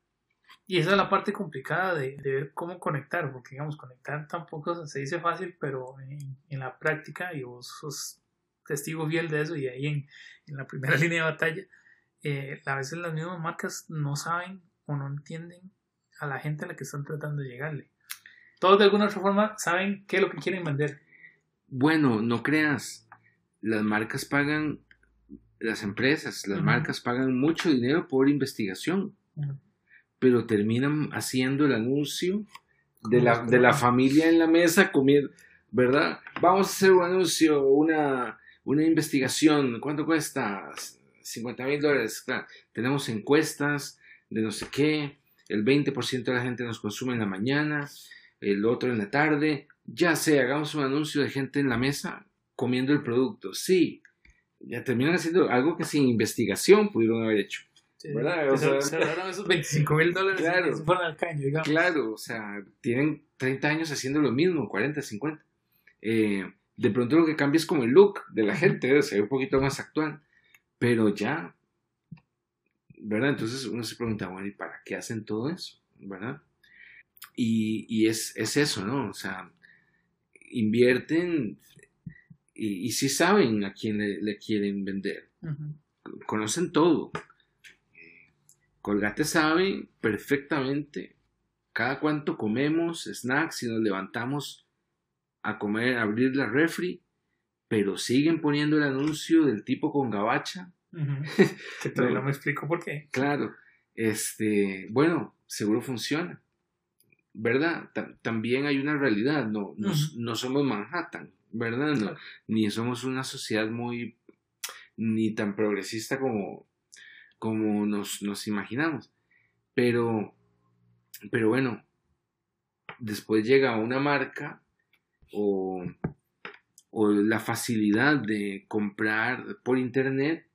Y esa es la parte complicada de, ver cómo conectar, porque digamos, conectar tampoco se dice fácil, pero en, la práctica, y vos sos testigo fiel de eso, y ahí en, en la primera línea de batalla, eh, a veces las mismas marcas no saben o no entienden a la gente a la que están tratando de llegarle. Todos de alguna otra forma saben qué es lo que quieren vender. Bueno, no creas, las marcas pagan, las empresas, las marcas pagan mucho dinero por investigación pero terminan haciendo el anuncio de la, de la familia en la mesa comiendo, ¿verdad? Vamos a hacer un anuncio, una, una investigación, ¿cuánto cuesta? 50 mil dólares, claro. Tenemos encuestas de no sé qué, el 20% de la gente nos consume en la mañana, el otro en la tarde, ya sé, hagamos un anuncio de gente en la mesa comiendo el producto, sí, ya terminan haciendo algo que sin investigación pudieron haber hecho. ¿verdad? O sea, se ahorraron esos 25 mil dólares claro, fueron al caño, digamos. Claro, o sea, tienen 30 años haciendo lo mismo, 40, 50. Eh, de pronto lo que cambia es como el look de la gente, se ve un poquito más actual, pero ya, ¿verdad? Entonces uno se pregunta, bueno, ¿y para qué hacen todo eso? ¿Verdad? Y, y es, es, eso, ¿no? O sea, invierten y, y sí saben a quién le, quieren vender. Conocen todo. Colgate sabe perfectamente cada cuánto comemos snacks y nos levantamos a comer, a abrir la refri, pero siguen poniendo el anuncio del tipo con gabacha. Que todavía no me explico por qué. Claro, este, bueno, seguro funciona. ¿Verdad? también hay una realidad, no, no, somos Manhattan, ¿verdad? No, Ni somos una sociedad muy, ni tan progresista como, como nos, nos imaginamos. Pero, pero bueno, después llega una marca o, o la facilidad de comprar por internet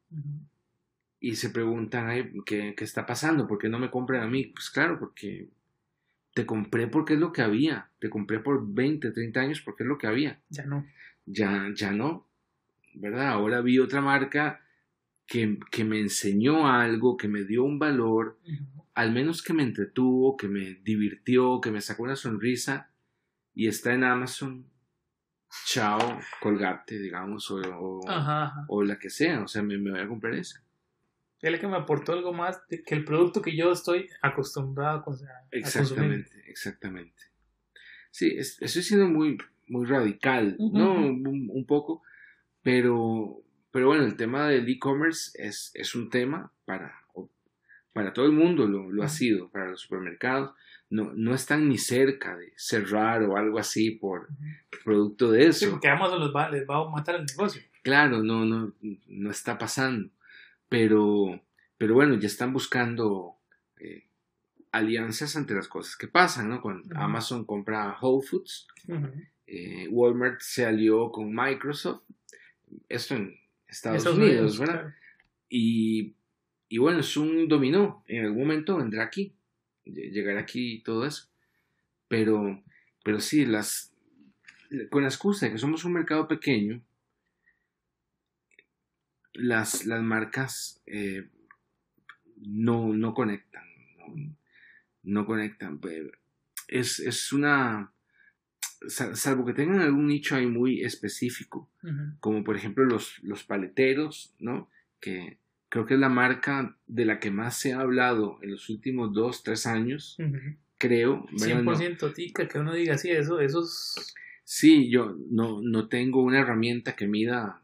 y se preguntan, ¿qué, ¿qué, está pasando? ¿Por qué no me compran a mí? Pues claro, porque te compré porque es lo que había. Te compré por 20, 30 años porque es lo que había. Ya no. Ya, ya no. ¿Verdad? Ahora vi otra marca que, me enseñó algo, que me dio un valor, al menos que me entretuvo, que me divirtió, que me sacó una sonrisa y está en Amazon. Chao, colgate, digamos, o, o, la que sea, o sea, me, voy a comprar esa. Es que me aportó algo más que el producto que yo estoy acostumbrado a, consumir. Exactamente, exactamente. Sí, estoy siendo muy, muy radical, ¿no? un, poco, pero, pero bueno, el tema del e-commerce es, es, un tema para, para todo el mundo, lo, lo ha sido, para los supermercados. No, no están ni cerca de cerrar o algo así por producto de eso. Sí, porque Amazon les va, les va a matar el negocio. Claro, no, no, no está pasando. Pero, pero bueno, ya están buscando eh, alianzas entre las cosas que pasan, ¿no? Cuando Amazon compra Whole Foods, eh, Walmart se alió con Microsoft. Esto en, Estados, Unidos, ¿verdad? Y, y, bueno, es un dominó. En algún momento vendrá aquí, llegará aquí y todo eso. Pero, pero sí, las, con la excusa de que somos un mercado pequeño, las, las marcas eh, no, no conectan. No, conectan. Es, es una salvo que tengan algún nicho ahí muy específico, como por ejemplo los, los paleteros, ¿no? Que creo que es la marca de la que más se ha hablado en los últimos dos, tres años, creo. 100% tica, que uno diga así, eso, esos... Sí, yo no, no tengo una herramienta que mida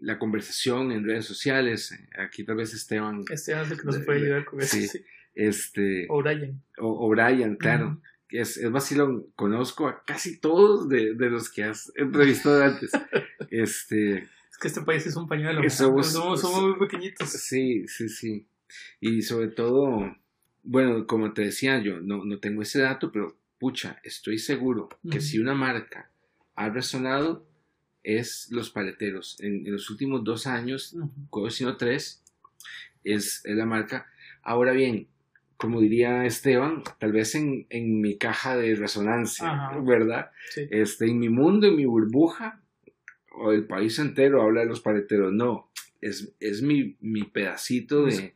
la conversación en redes sociales. Aquí tal vez Esteban... Esteban es el que nos puede ayudar con eso. Sí, Este, o Brian. O, Brian, claro es, es vacilón, conozco a casi todos de, de los que has entrevistado antes. este, es que este país es un pañuelo. Somos, somos, muy pequeñitos. Sí, sí, sí. Y sobre todo, bueno, como te decía, yo no, no tengo ese dato, pero pucha, estoy seguro que si una marca ha resonado, es los paleteros. En, los últimos dos años, uh sino tres, es, es la marca. Ahora bien, como diría Esteban, tal vez en, en mi caja de resonancia, ¿verdad? Este, en mi mundo, en mi burbuja, o el país entero habla de los paleteros. No, es, es mi, mi pedacito de,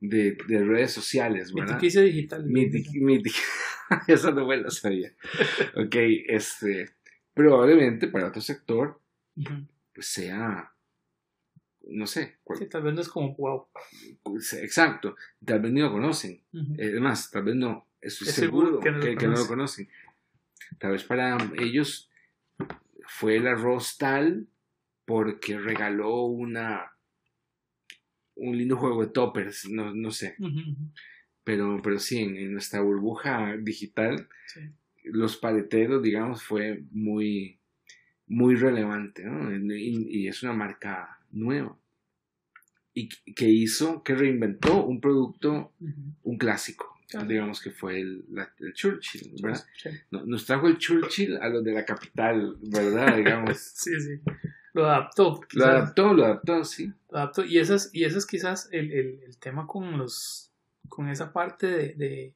de, redes sociales, ¿verdad? Digital. Eso no me lo sabía. ok, este, probablemente para otro sector, pues sea, no sé. tal vez no es como wow. Exacto, tal vez ni lo conocen. Además, tal vez no, estoy seguro, que, no, lo conocen. Tal vez para ellos fue el arroz tal porque regaló una un lindo juego de toppers, no, no sé. Pero, pero sí, en, nuestra burbuja digital, los paleteros, digamos, fue muy, muy relevante, ¿no? Y, es una marca nueva. Y que hizo, que reinventó un producto, un clásico, digamos que fue el, Churchill, ¿verdad? Nos trajo el Churchill a los de la capital, ¿verdad? Digamos. sí, sí. Lo adaptó. Lo adaptó, lo adaptó, sí. Lo adaptó. Y esas, y esas quizás el, el, el tema con los con esa parte de, de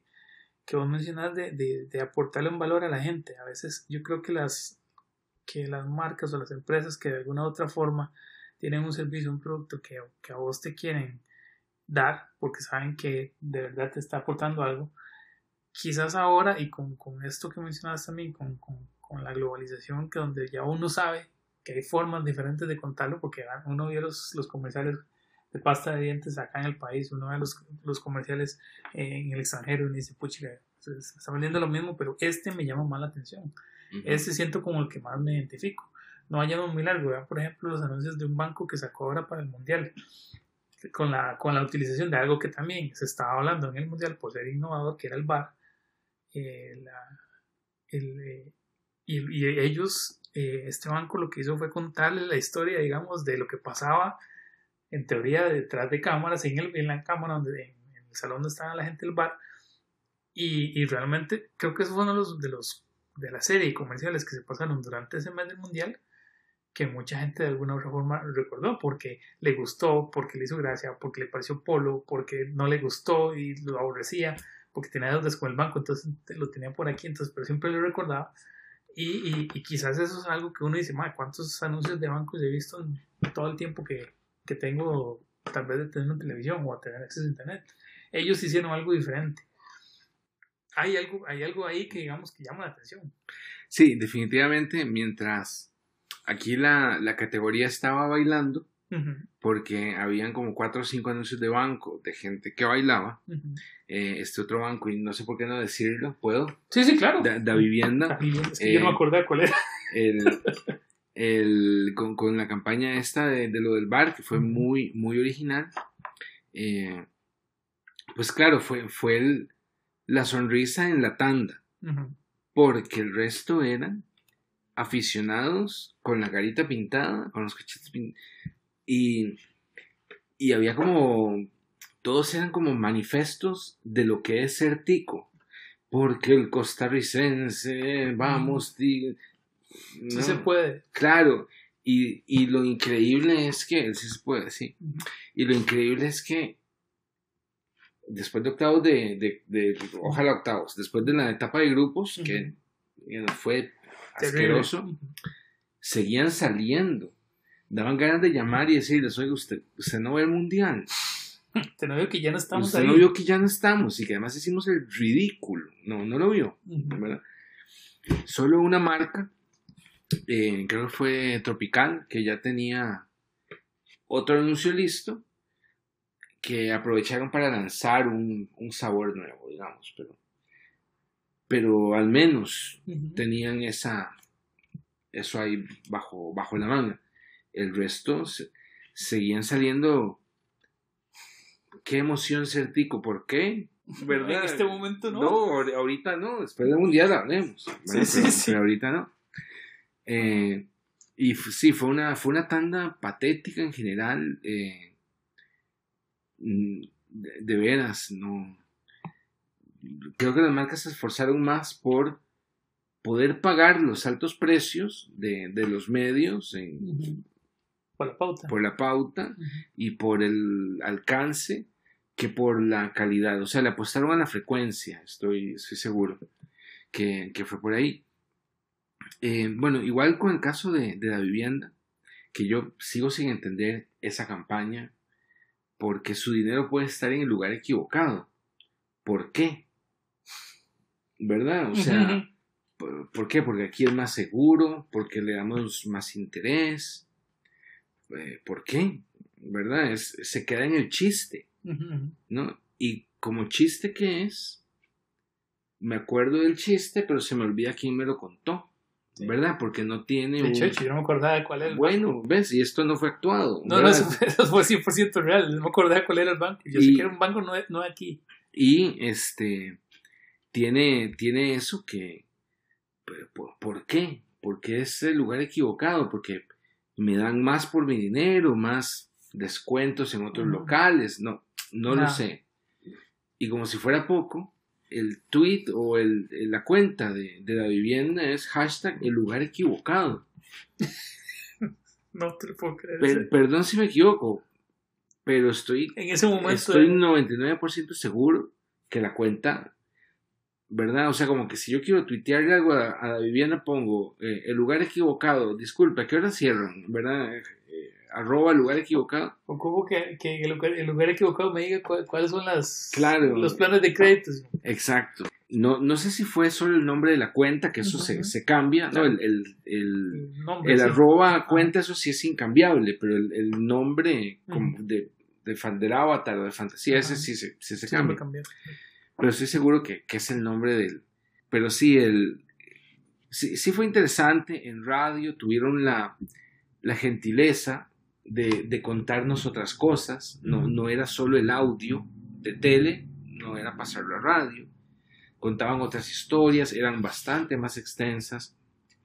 que vos mencionas de, de, de, aportarle un valor a la gente. A veces yo creo que las, que las marcas o las empresas que de alguna u otra forma tienen un servicio, un producto que, que a vos te quieren dar porque saben que de verdad te está aportando algo, quizás ahora y con, con esto que mencionas también, con, con, con la globalización, que donde ya uno sabe que hay formas diferentes de contarlo, porque uno ve los, los comerciales de pasta de dientes acá en el país, uno ve los, los comerciales en el extranjero y dice, pucha, se está vendiendo lo mismo, pero este me llama más la atención. Este siento como el que más me identifico. No vayamos muy largo, vean por ejemplo los anuncios de un banco que sacó ahora para el Mundial, con la, con la utilización de algo que también se estaba hablando en el Mundial por ser innovador, que era el bar. Eh, el, eh, y, y, ellos eh, este banco lo que hizo fue contarle la historia, digamos, de lo que pasaba en teoría detrás de cámaras, en, el, en la cámara, donde, en, el salón donde estaba la gente del bar. Y, y, realmente creo que eso fue uno de los, de los de la serie y comerciales que se pasaron durante ese mes del mundial que mucha gente de alguna u otra forma recordó porque le gustó, porque le hizo gracia, porque le pareció polo, porque no le gustó y lo aborrecía, porque tenía deudas con el banco, entonces lo tenía por aquí, entonces pero siempre lo recordaba y, y, quizás eso es algo que uno dice, ¿cuántos anuncios de bancos he visto en todo el tiempo que, que tengo, tal vez de tener una televisión o a tener acceso a internet? Ellos hicieron algo diferente. Hay algo, hay algo ahí que digamos que llama la atención. Sí, definitivamente, mientras aquí la, la categoría estaba bailando, porque habían como cuatro o cinco anuncios de banco de gente que bailaba. Eh, este otro banco, y no sé por qué no decirlo, ¿puedo? Sí, sí, claro. Da, vivienda. Es que yo no me eh, acordé cuál era. El, el, con, con, la campaña esta de, de, lo del bar, que fue muy, muy original. Eh, pues claro, fue, fue el, la sonrisa en la tanda. Porque el resto eran aficionados con la carita pintada, con los cachetes pintados. Y, y había como, todos eran como manifestos de lo que es ser tico. Porque el costarricense, vamos, sí se puede. Claro, y, y, lo increíble es que, sí se puede, sí. Y lo increíble es que después de octavos de, de, ojalá octavos, después de la etapa de grupos, que fue asqueroso, seguían saliendo daban ganas de llamar y decirles, oye, usted, usted no ve el mundial. Usted no vio que ya no estamos usted no vio que ya no estamos y que además hicimos el ridículo. No, no lo vio. Solo una marca, eh, creo que fue Tropical, que ya tenía otro anuncio listo, que aprovecharon para lanzar un, un sabor nuevo, digamos, pero, pero al menos tenían esa, eso ahí bajo, bajo la manga el resto seguían saliendo. Qué emoción ser tico, ¿por qué? ¿Verdad? En este momento no. No, ahorita no, después del mundial hablemos. sí, sí, sí. pero, ahorita no. Eh, y sí, fue una, fue una tanda patética en general. Eh, mm, de, veras, no. Creo que las marcas se esforzaron más por poder pagar los altos precios de, de los medios en, por la pauta. Por la pauta y por el alcance que por la calidad. O sea, le apostaron a la frecuencia, estoy, estoy seguro que, fue por ahí. Eh, bueno, igual con el caso de, la vivienda, que yo sigo sin entender esa campaña, porque su dinero puede estar en el lugar equivocado. ¿Por qué? ¿Verdad? O sea, ¿por, qué? Porque aquí es más seguro, porque le damos más interés. Eh, ¿Por qué? ¿Verdad? Es, se queda en el chiste, ¿no? Y como chiste que es, me acuerdo del chiste, pero se me olvida quién me lo contó. ¿Verdad? Porque no tiene. De hecho, yo no me acordaba de cuál era el Bueno, ves, y esto no fue actuado. No, no, eso fue, 100% real. No me acordaba cuál era el banco. Yo sé que era un banco no, no aquí. Y este. Tiene, tiene eso que. ¿por, ¿Por qué? Porque es el lugar equivocado. Porque me dan más por mi dinero, más descuentos en otros locales. No, no lo sé. Y como si fuera poco, el tweet o el, la cuenta de, la vivienda es hashtag el lugar equivocado. no te lo puedo creer. perdón si me equivoco, pero estoy, en ese momento estoy 99% seguro que la cuenta, ¿verdad? O sea, como que si yo quiero tuitear algo a, la vivienda, pongo eh, el lugar equivocado, disculpa, ¿qué hora cierran? ¿Verdad? Arroba el lugar equivocado. O como que, que el, lugar, el, lugar, equivocado me diga cuáles son las, los planes de créditos. Exacto. No, no sé si fue solo el nombre de la cuenta, que eso se, se, cambia. No, el, el, el, arroba cuenta, eso sí es incambiable, pero el, nombre de, de, del avatar o de fantasía, ese sí se, sí se cambia. Pero estoy seguro que, que, es el nombre del. Pero sí, el. Sí, sí fue interesante. En radio tuvieron la, la gentileza de, contarnos otras cosas, no, no era solo el audio de tele, no era pasar la radio, contaban otras historias, eran bastante más extensas,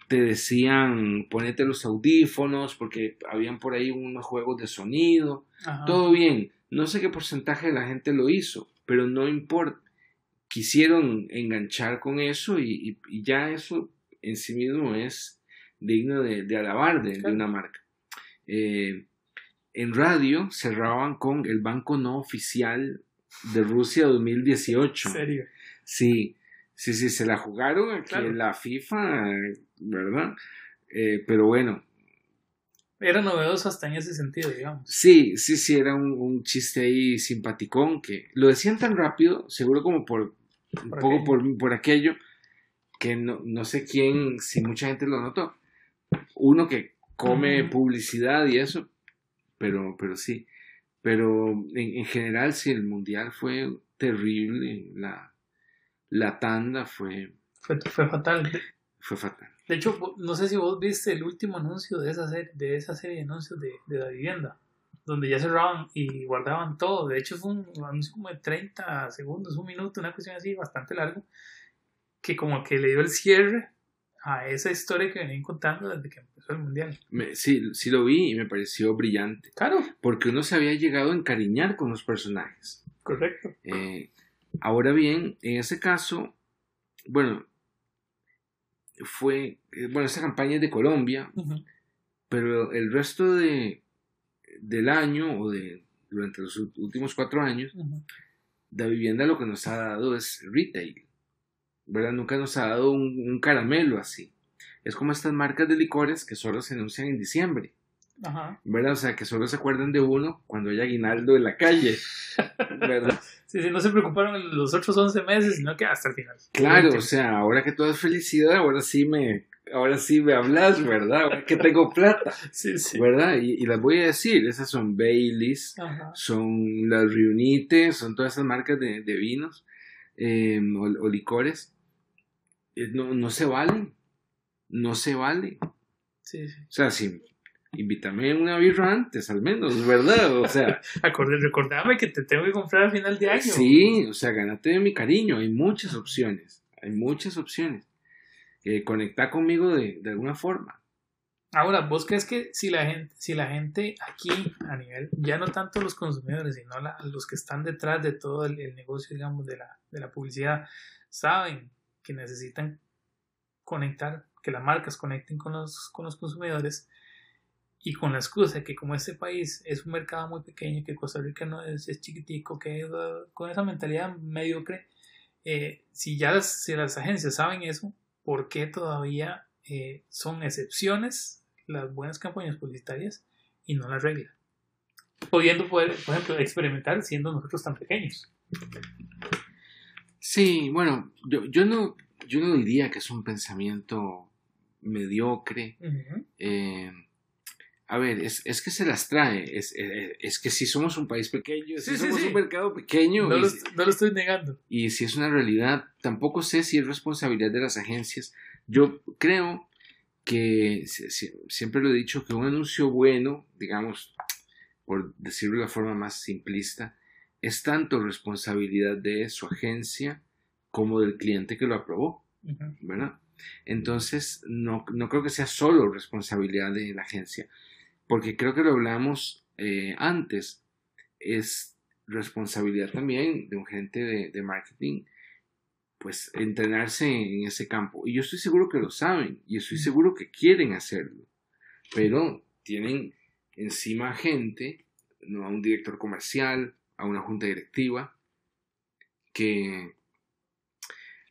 te decían ponete los audífonos porque habían por ahí unos juegos de sonido, todo bien, no sé qué porcentaje de la gente lo hizo, pero no importa, quisieron enganchar con eso y, ya eso en sí mismo es digno de, alabar de, una marca. Eh, en radio cerraban con el banco no oficial de Rusia 2018. ¿En serio? Sí, sí, sí, se la jugaron aquí en la FIFA, ¿verdad? Eh, pero bueno. Era novedoso hasta en ese sentido, digamos. Sí, sí, sí, era un, chiste ahí simpaticón que lo decían tan rápido, seguro como por, un poco por, por, aquello, que no, no sé quién, si mucha gente lo notó. Uno que come publicidad y eso, pero, pero sí. Pero en, general, sí, el mundial fue terrible. La, la tanda fue. Fue, fue fatal. Fue fatal. De hecho, no sé si vos viste el último anuncio de esa serie de, esa serie de anuncios de, de la vivienda, donde ya cerraban y guardaban todo. De hecho, fue un anuncio como de 30 segundos, un minuto, una cuestión así, bastante largo, que como que le dio el cierre a esa historia que venían contando desde que el mundial. sí, sí lo vi y me pareció brillante. Claro. Porque uno se había llegado a encariñar con los personajes. Correcto. Eh, ahora bien, en ese caso, bueno, fue, eh, bueno, esa campaña es de Colombia, pero el resto de, del año o de durante los últimos cuatro años, la vivienda lo que nos ha dado es retail. ¿verdad? Nunca nos ha dado un, caramelo así. Es como estas marcas de licores que solo se anuncian en diciembre. Ajá. ¿Verdad? O sea, que solo se acuerdan de uno cuando hay aguinaldo en la calle. ¿Verdad? sí, sí, no se preocuparon los otros 11 meses, sino que hasta el final. Claro, o sea, ahora que todo es felicidad, ahora sí me, ahora sí me hablas, ¿verdad? Ahora que tengo plata. sí, sí. ¿Verdad? Y, las voy a decir, esas son Baileys, son las Riunites, son todas esas marcas de, vinos eh, o licores eh, no, no se vale. No se vale. Sí, sí. O sea, si invítame una birra antes, al menos, ¿verdad? O sea. recordame que te tengo que comprar a final de año. Sí, o sea, ganate de mi cariño. Hay muchas opciones. Hay muchas opciones. Eh, conecta conmigo de, de, alguna forma. Ahora, ¿vos crees que si la gente, si la gente aquí a nivel, ya no tanto los consumidores, sino los que están detrás de todo el, el negocio, digamos, de la, de la publicidad, saben que necesitan conectar, que las marcas conecten con los, con los consumidores y con la excusa que como este país es un mercado muy pequeño, que Costa Rica no es, es chiquitico, que uh, con esa mentalidad mediocre, eh, si ya las, si las agencias saben eso, ¿por qué todavía eh, son excepciones las buenas campañas publicitarias y no la regla? pudiendo poder, por ejemplo, experimentar siendo nosotros tan pequeños. Sí, bueno, yo, yo, no, yo no diría que es un pensamiento mediocre. eh, a ver, es, es, que se las trae. Es, es, es, que si somos un país pequeño, si somos un mercado pequeño. No, y, lo, no, lo, estoy negando. Y si es una realidad, tampoco sé si es responsabilidad de las agencias. Yo creo que siempre lo he dicho, que un anuncio bueno, digamos, por decirlo de la forma más simplista, es tanto responsabilidad de su agencia como del cliente que lo aprobó, uh -huh. ¿verdad? Entonces, no, no creo que sea solo responsabilidad de la agencia porque creo que lo hablamos eh, antes, es responsabilidad también de un gerente de, de, marketing, pues entrenarse en ese campo. Y yo estoy seguro que lo saben y estoy seguro que quieren hacerlo, pero tienen encima gente, ¿no? a un director comercial, a una junta directiva, que,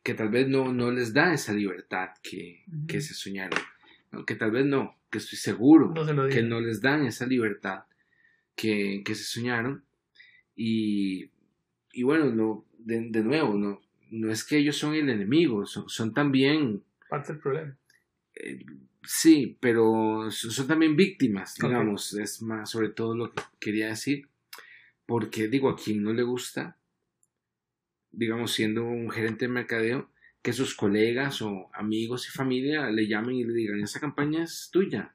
que tal vez no, no les da esa libertad que, uh -huh. que se soñaron, ¿no? que tal vez no, que estoy seguro no que no les dan esa libertad que, que se soñaron. Y, y bueno, no, de, de, nuevo, no, no es que ellos son el enemigo, son, son también... Parte del problema. Eh, sí, pero son, son, también víctimas, digamos, okay. es más sobre todo lo que quería decir, porque digo, a quien no le gusta, digamos, siendo un gerente de mercadeo, que sus colegas o amigos y familia le llamen y le digan, esa campaña es tuya.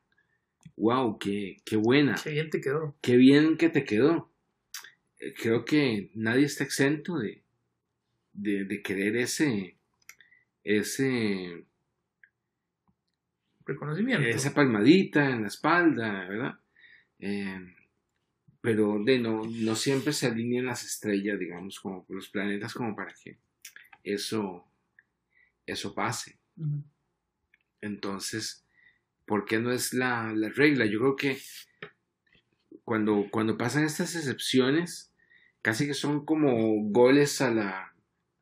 ¡Wow! ¡Qué, qué buena! ¡Qué bien te quedó! ¡Qué bien que te quedó! Eh, creo que nadie está exento de, de, de querer ese, ese reconocimiento. Esa palmadita en la espalda, ¿verdad? Eh, pero de no, no siempre se alinean las estrellas, digamos, como los planetas, como para que eso eso pase. Uh -huh. Entonces, ¿por qué no es la, la, regla? Yo creo que cuando, cuando pasan estas excepciones, casi que son como goles a la,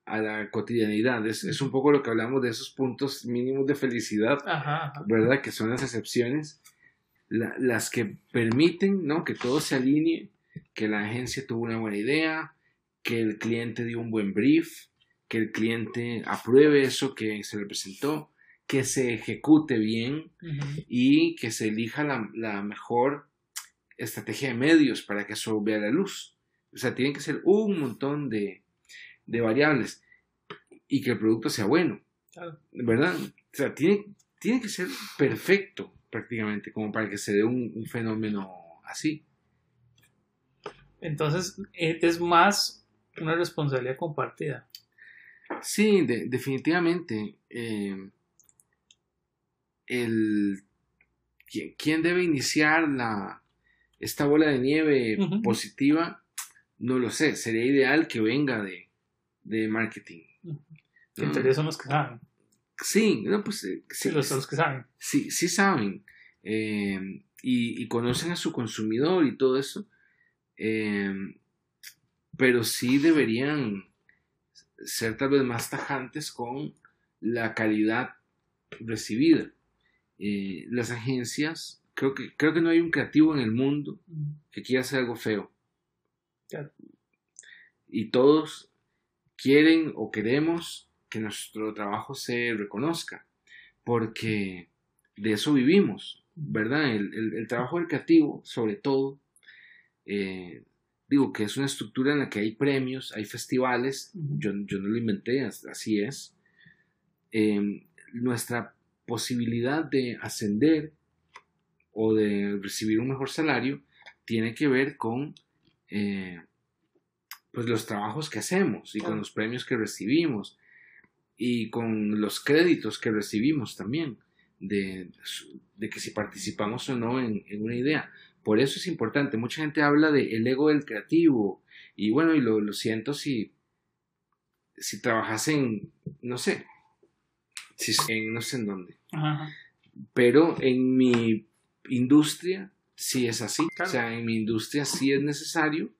a la cotidianidad. Es, es, un poco lo que hablamos de esos puntos mínimos de felicidad, ajá, ajá. ¿verdad? Que son las excepciones, la, las que permiten ¿no? que todo se alinee, que la agencia tuvo una buena idea, que el cliente dio un buen brief, que el cliente apruebe eso que se le presentó, que se ejecute bien uh -huh. y que se elija la, la, mejor estrategia de medios para que eso vea la luz. O sea, tienen que ser un montón de, de variables y que el producto sea bueno. Claro. ¿Verdad? O sea, tiene, tiene que ser perfecto prácticamente como para que se dé un, un fenómeno así. Entonces, e, es más una responsabilidad compartida. Sí, de, definitivamente. Eh, el, ¿quién, ¿quién, debe iniciar la, esta bola de nieve uh -huh. positiva? No lo sé. Sería ideal que venga de, de marketing. Uh -huh. son los que saben. Sí, no, pues, eh, sí, sí, los, los, que saben. Sí, sí saben. Eh, y, y, conocen a su consumidor y todo eso. Eh, pero sí deberían ser tal vez más tajantes con la calidad recibida. Eh, las agencias, creo que, creo que no hay un creativo en el mundo que quiera hacer algo feo. Claro. Y todos quieren o queremos que nuestro trabajo se reconozca, porque de eso vivimos, ¿verdad? El, el, el trabajo del creativo, sobre todo, eh, digo que es una estructura en la que hay premios, hay festivales, yo, yo, no lo inventé, así es. Eh, nuestra posibilidad de ascender o de recibir un mejor salario tiene que ver con eh, pues los trabajos que hacemos y con los premios que recibimos y con los créditos que recibimos también de, de que si participamos o no en, en una idea. Por eso es importante. Mucha gente habla del el ego del creativo. Y bueno, y lo, lo siento si, si trabajas en, no sé, si, en no sé en dónde. Ajá. Pero en mi industria sí es así. Claro. O sea, en mi industria sí es necesario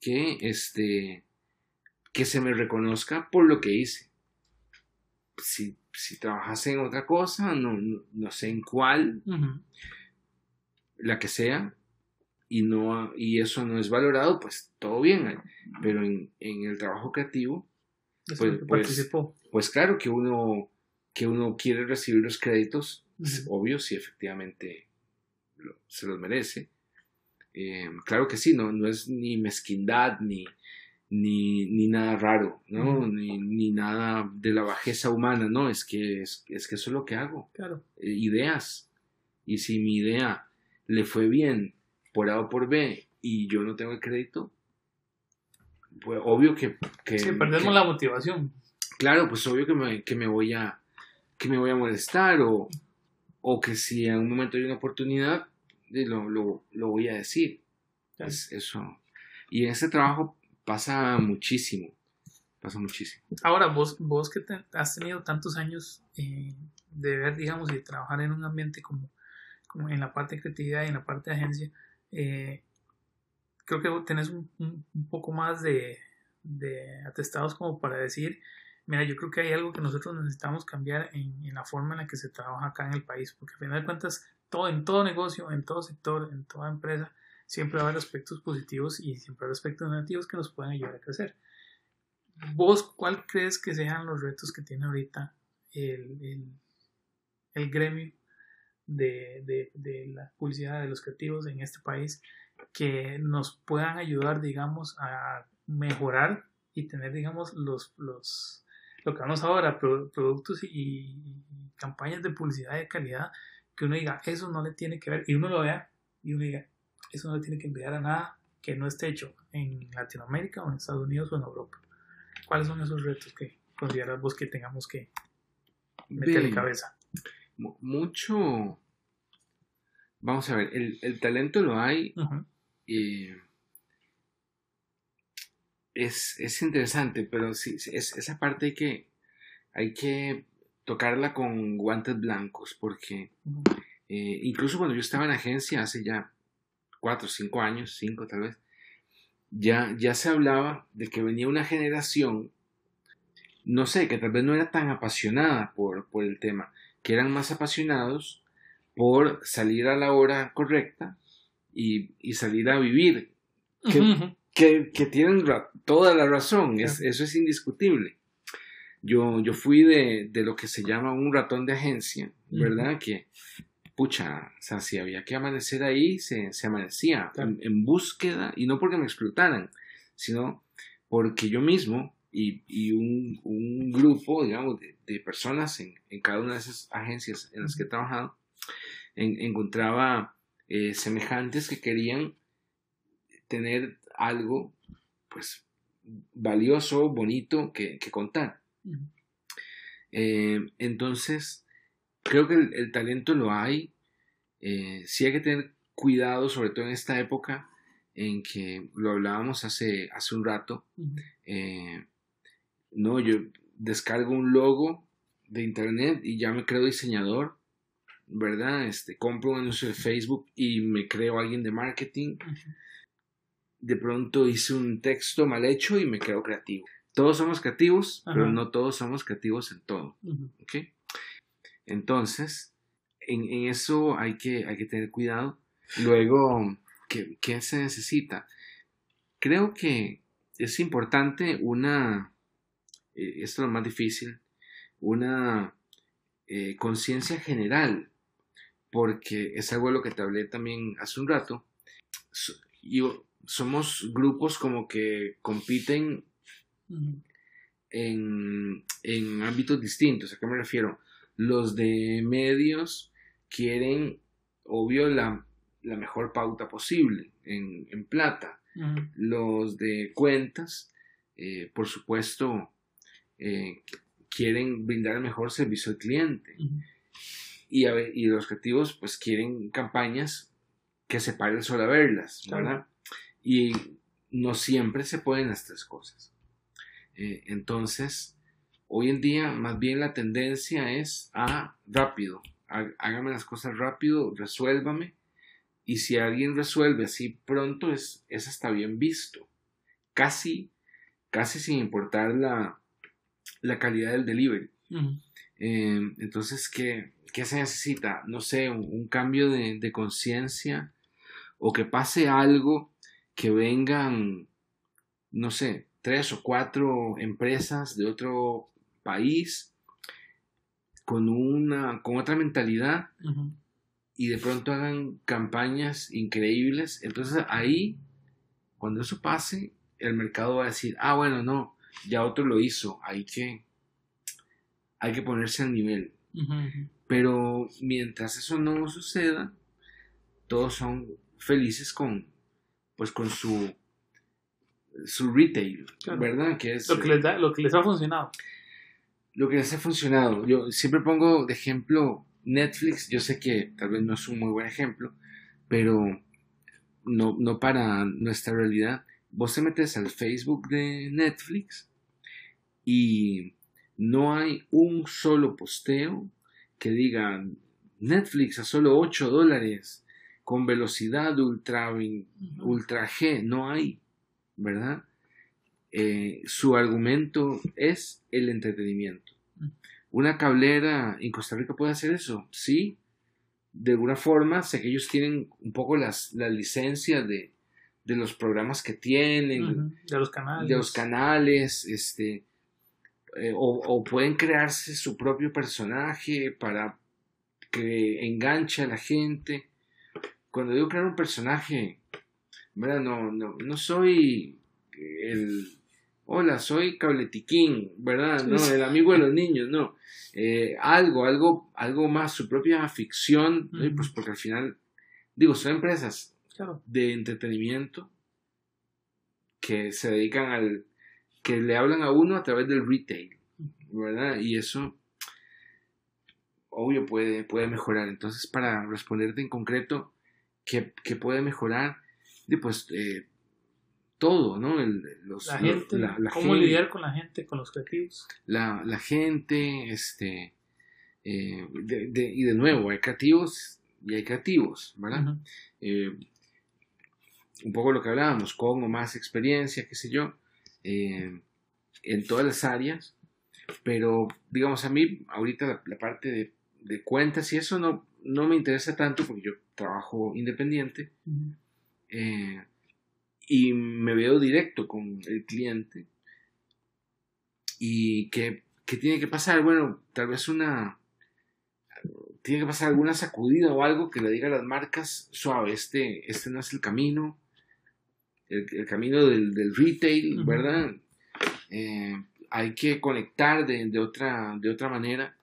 que, este, que se me reconozca por lo que hice. Si, si trabajas en otra cosa, no, no, no sé en cuál, uh -huh. la que sea, y, no, y eso no es valorado, pues todo bien. Pero en, en el trabajo creativo, pues, pues, pues, claro que uno, que uno quiere recibir los créditos, es obvio, si efectivamente se los merece. Eh, claro que sí, no, no es ni mezquindad ni, ni, ni nada raro, ¿no? ni, ni, nada de la bajeza humana, no, es que, es, es que eso es lo que hago. Claro. Eh, ideas. Y si mi idea le fue bien por A o por B y yo no tengo el crédito, pues obvio que... que perdemos la motivación. Claro, pues obvio que me, que me voy a que me voy a molestar o, o que si en un momento hay una oportunidad, lo, lo, lo voy a decir. Es eso. Y en ese trabajo pasa muchísimo. Pasa muchísimo. Ahora, vos, vos que has tenido tantos años eh, de ver, digamos, y de trabajar en un ambiente como, como en la parte de creatividad y en la parte de agencia, eh, creo que tenés un, poco más de, de, atestados como para decir, mira, yo creo que hay algo que nosotros necesitamos cambiar en, en, la forma en la que se trabaja acá en el país, porque al final de cuentas, todo, en todo negocio, en todo sector, en toda empresa, siempre va a haber aspectos positivos y siempre hay aspectos negativos que nos pueden ayudar a crecer. ¿Vos cuál crees que sean los retos que tiene ahorita el, el, gremio de, de, de, la publicidad de los creativos en este país que nos puedan ayudar, digamos, a mejorar y tener, digamos, los, los lo que vamos ahora, productos y, y, campañas de publicidad de calidad, que uno diga, eso no le tiene que ver, y uno lo vea, y uno diga, eso no tiene que enviar a nada que no esté hecho en Latinoamérica o en Estados Unidos o en Europa. ¿Cuáles son esos retos que consideras vos que tengamos que meterle cabeza? Mucho. Vamos a ver, el, talento lo hay. y es, interesante, pero sí, es, esa parte hay que, hay que tocarla con guantes blancos, porque eh, incluso cuando yo estaba en agencia hace ya cuatro, cinco años, cinco tal vez, ya, ya se hablaba de que venía una generación, no sé, que tal vez no era tan apasionada por, por el tema, que eran más apasionados por salir a la hora correcta y, y salir a vivir, que, que, tienen toda la razón, es, eso es indiscutible. Yo, yo fui de, de, lo que se llama un ratón de agencia, ¿verdad? Que pucha, o sea, si había que amanecer ahí, se, se amanecía en, búsqueda, y no porque me explotaran, sino porque yo mismo y, y un, un, grupo, digamos, de, de personas en, en, cada una de esas agencias en las que he trabajado, en, encontraba eh, semejantes que querían tener algo, pues, valioso, bonito que, que contar. Eh, entonces, creo que el, talento lo hay. Eh, sí hay que tener cuidado, sobre todo en esta época en que lo hablábamos hace, hace un rato. Eh, no, yo descargo un logo de internet y ya me creo diseñador, ¿verdad? Este, compro un anuncio de Facebook y me creo alguien de marketing. De pronto hice un texto mal hecho y me creo creativo. Todos somos creativos, pero no todos somos creativos en todo. ¿ok? Entonces, en, eso hay que, hay que tener cuidado. Luego, ¿qué, ¿qué, se necesita? Creo que es importante una, eh, esto es lo más difícil, una eh, conciencia general, porque es algo de lo que te hablé también hace un rato. y somos grupos como que compiten en, en ámbitos distintos. ¿A qué me refiero? Los de medios quieren, obvio, la, la mejor pauta posible en, en plata. Los de cuentas, eh, por supuesto, eh, quieren brindar el mejor servicio al cliente. y, y, los creativos, pues quieren campañas que se pare el sol a verlas, ¿verdad? Y no siempre se pueden las tres cosas. Eh, entonces, Hoy en día, más bien la tendencia es a rápido, hágame las cosas rápido, resuélvame. Y si alguien resuelve así pronto, es, es hasta bien visto. Casi, casi sin importar la, la calidad del delivery. Em, entonces, ¿qué, ¿qué, se necesita? No sé, un, cambio de, de conciencia o que pase algo que vengan, no sé, tres o cuatro empresas de otro país con una con otra mentalidad y de pronto hagan campañas increíbles entonces ahí cuando eso pase el mercado va a decir ah bueno no ya otro lo hizo hay que hay que ponerse al nivel pero mientras eso no suceda todos son felices con pues con su su retail, ¿verdad? Que es lo que les da, lo que les ha funcionado. Lo que les ha funcionado. Yo siempre pongo de ejemplo Netflix. Yo sé que tal vez no es un muy buen ejemplo, pero no, no para nuestra realidad. Vos te metes al Facebook de Netflix y no hay un solo posteo que diga Netflix a solo 8 dólares con velocidad ultra, ultra G. No hay. ¿verdad? Eh, su argumento es el entretenimiento. ¿Una cablera en Costa Rica puede hacer eso? Sí, de alguna forma, sé que ellos tienen un poco las, las licencias de, de, los programas que tienen, de los canales, de los canales este, eh, o, o, pueden crearse su propio personaje para que enganche a la gente. Cuando digo crear un personaje, ¿verdad? No, no, no soy el, hola, soy Cabletiquín, ¿verdad? No, el amigo de los niños, no. Eh, algo, algo, algo más, su propia ficción, pues porque al final, digo, son empresas de entretenimiento que se dedican al, que le hablan a uno a través del retail, ¿verdad? Y eso, obvio, puede, puede mejorar. Entonces, para responderte en concreto, ¿qué, qué puede mejorar? pues eh, todo, ¿no? la gente, cómo lidiar con la gente, con los creativos. La, la gente, este, eh, y de nuevo, hay creativos y hay creativos, ¿verdad? Eh, un poco lo que hablábamos, con o más experiencia, qué sé yo, en todas las áreas, pero digamos a mí, ahorita la, parte de, de, cuentas y eso no, no me interesa tanto porque yo trabajo independiente. Eh, y me veo directo con el cliente. ¿Y qué, tiene que pasar? Bueno, tal vez una... Tiene que pasar alguna sacudida o algo que le diga a las marcas, suave, este, este no es el camino, el, camino del, retail, ¿verdad? Eh, hay que conectar de, otra, de otra manera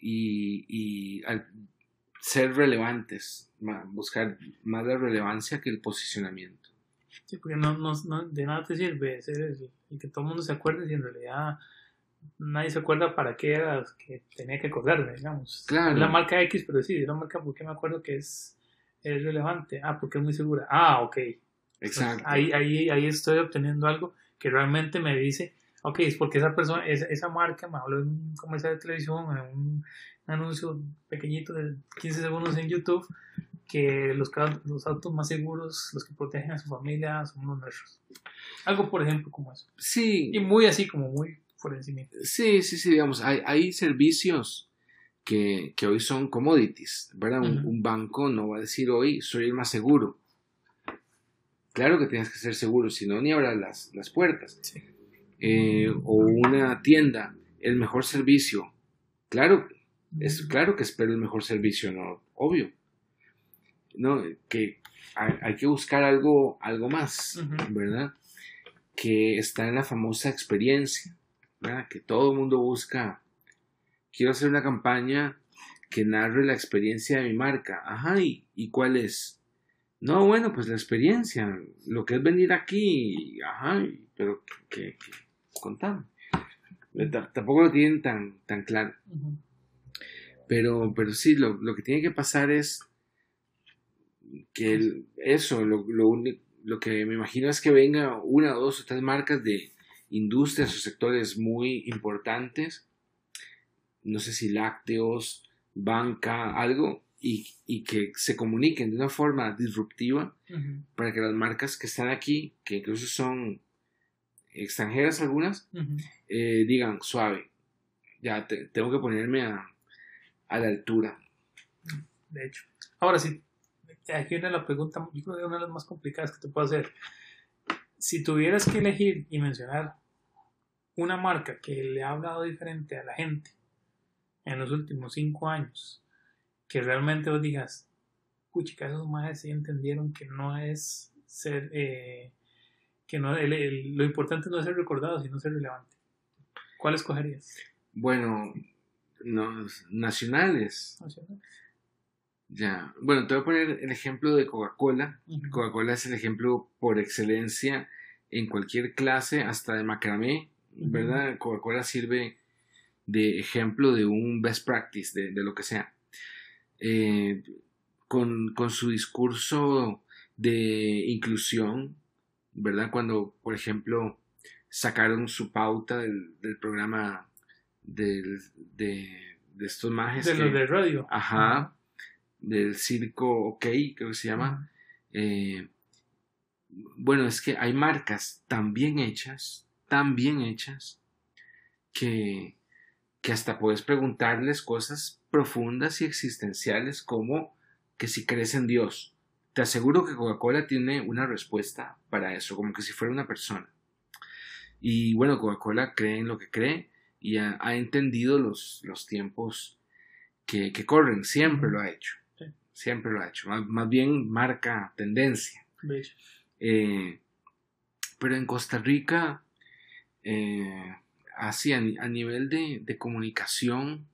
y, y ser relevantes, buscar más la relevancia que el posicionamiento. Sí, porque no, no, de nada te sirve ser y que todo el mundo se acuerde si en realidad nadie se acuerda para qué era que tenía que acordarme, digamos. Claro. La marca X, pero sí, la marca porque me acuerdo que es, es relevante. Ah, porque es muy segura. Ah, ok. Exacto. ahí, ahí, ahí estoy obteniendo algo que realmente me dice, ok, es porque esa persona, esa, esa marca me habló en un comercial de televisión, en un anuncio pequeñito de 15 segundos en YouTube que los, los autos más seguros, los que protegen a su familia, son los nuestros. Algo, por ejemplo, como eso. Sí. Y muy así, como muy por encima. Sí, sí, sí, digamos, hay, hay servicios que, que, hoy son commodities, ¿verdad? un, banco no va a decir hoy, soy el más seguro. Claro que tienes que ser seguro, si no, ni abras las, las puertas. Sí. Eh, o una tienda, el mejor servicio. Claro, es claro que espero el mejor servicio, ¿no? Obvio. ¿No? Que hay, que buscar algo, algo más, ¿verdad? Que está en la famosa experiencia, ¿verdad? Que todo el mundo busca. Quiero hacer una campaña que narre la experiencia de mi marca. Ajá, ¿y, cuál es? No, bueno, pues la experiencia, lo que es venir aquí, ajá, pero que, contame. Tampoco lo tienen tan, tan claro. Pero, pero sí, lo, lo que tiene que pasar es que eso, lo, lo, lo que me imagino es que venga una, dos o tres marcas de industrias o sectores muy importantes, no sé si lácteos, banca, algo, y, y que se comuniquen de una forma disruptiva para que las marcas que están aquí, que incluso son extranjeras algunas, eh, digan suave, ya tengo que ponerme a, a la altura. De hecho. Ahora sí, aquí viene la pregunta, yo creo que es una de las más complicadas que te puedo hacer. Si tuvieras que elegir y mencionar una marca que le ha hablado diferente a la gente en los últimos cinco años, que realmente vos digas, puchica, esos más sí entendieron que no es ser, eh, que no, lo importante no es ser recordado, sino ser relevante. ¿Cuál escogerías? Bueno, no, nacionales. Ya, bueno, te voy a poner el ejemplo de Coca-Cola. Coca-Cola es el ejemplo por excelencia en cualquier clase, hasta de macramé, ¿verdad? Coca-Cola sirve de ejemplo de un best practice, de, lo que sea. Eh, con, su discurso de inclusión, ¿verdad? Cuando, por ejemplo, sacaron su pauta del, programa de, estos majes. De los de radio. Ajá. Del circo OK, creo que se llama. Eh, bueno, es que hay marcas tan bien hechas, tan bien hechas, que, que hasta puedes preguntarles cosas profundas y existenciales como que si crees en Dios. Te aseguro que Coca-Cola tiene una respuesta para eso, como que si fuera una persona. Y bueno, Coca-Cola cree en lo que cree y ha, entendido los, los tiempos que, corren, siempre lo ha hecho. Siempre lo ha hecho. Más, bien marca tendencia. Eh, pero en Costa Rica, eh, así a, nivel de, comunicación,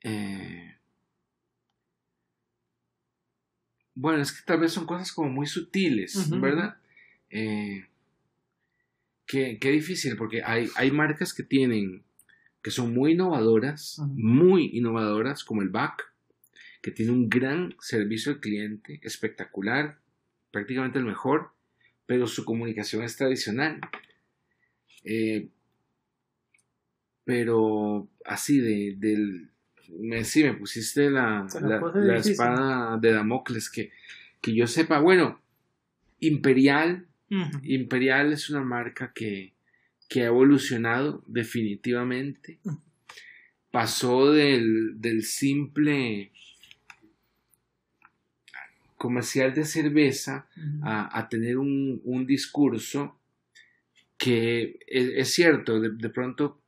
eh, bueno, es que tal vez son cosas como muy sutiles, ¿verdad? Eh, qué, difícil, porque hay, hay marcas que tienen, que son muy innovadoras, muy innovadoras, como el BAC, que tiene un gran servicio al cliente, espectacular, prácticamente el mejor, pero su comunicación es tradicional. Eh, pero así de, del, me, sí, me pusiste la, la, espada de Damocles, que, que yo sepa, bueno, Imperial, Imperial es una marca que, que ha evolucionado definitivamente. Pasó del, del simple comercial de cerveza a, a, tener un, un discurso que es, cierto, de, pronto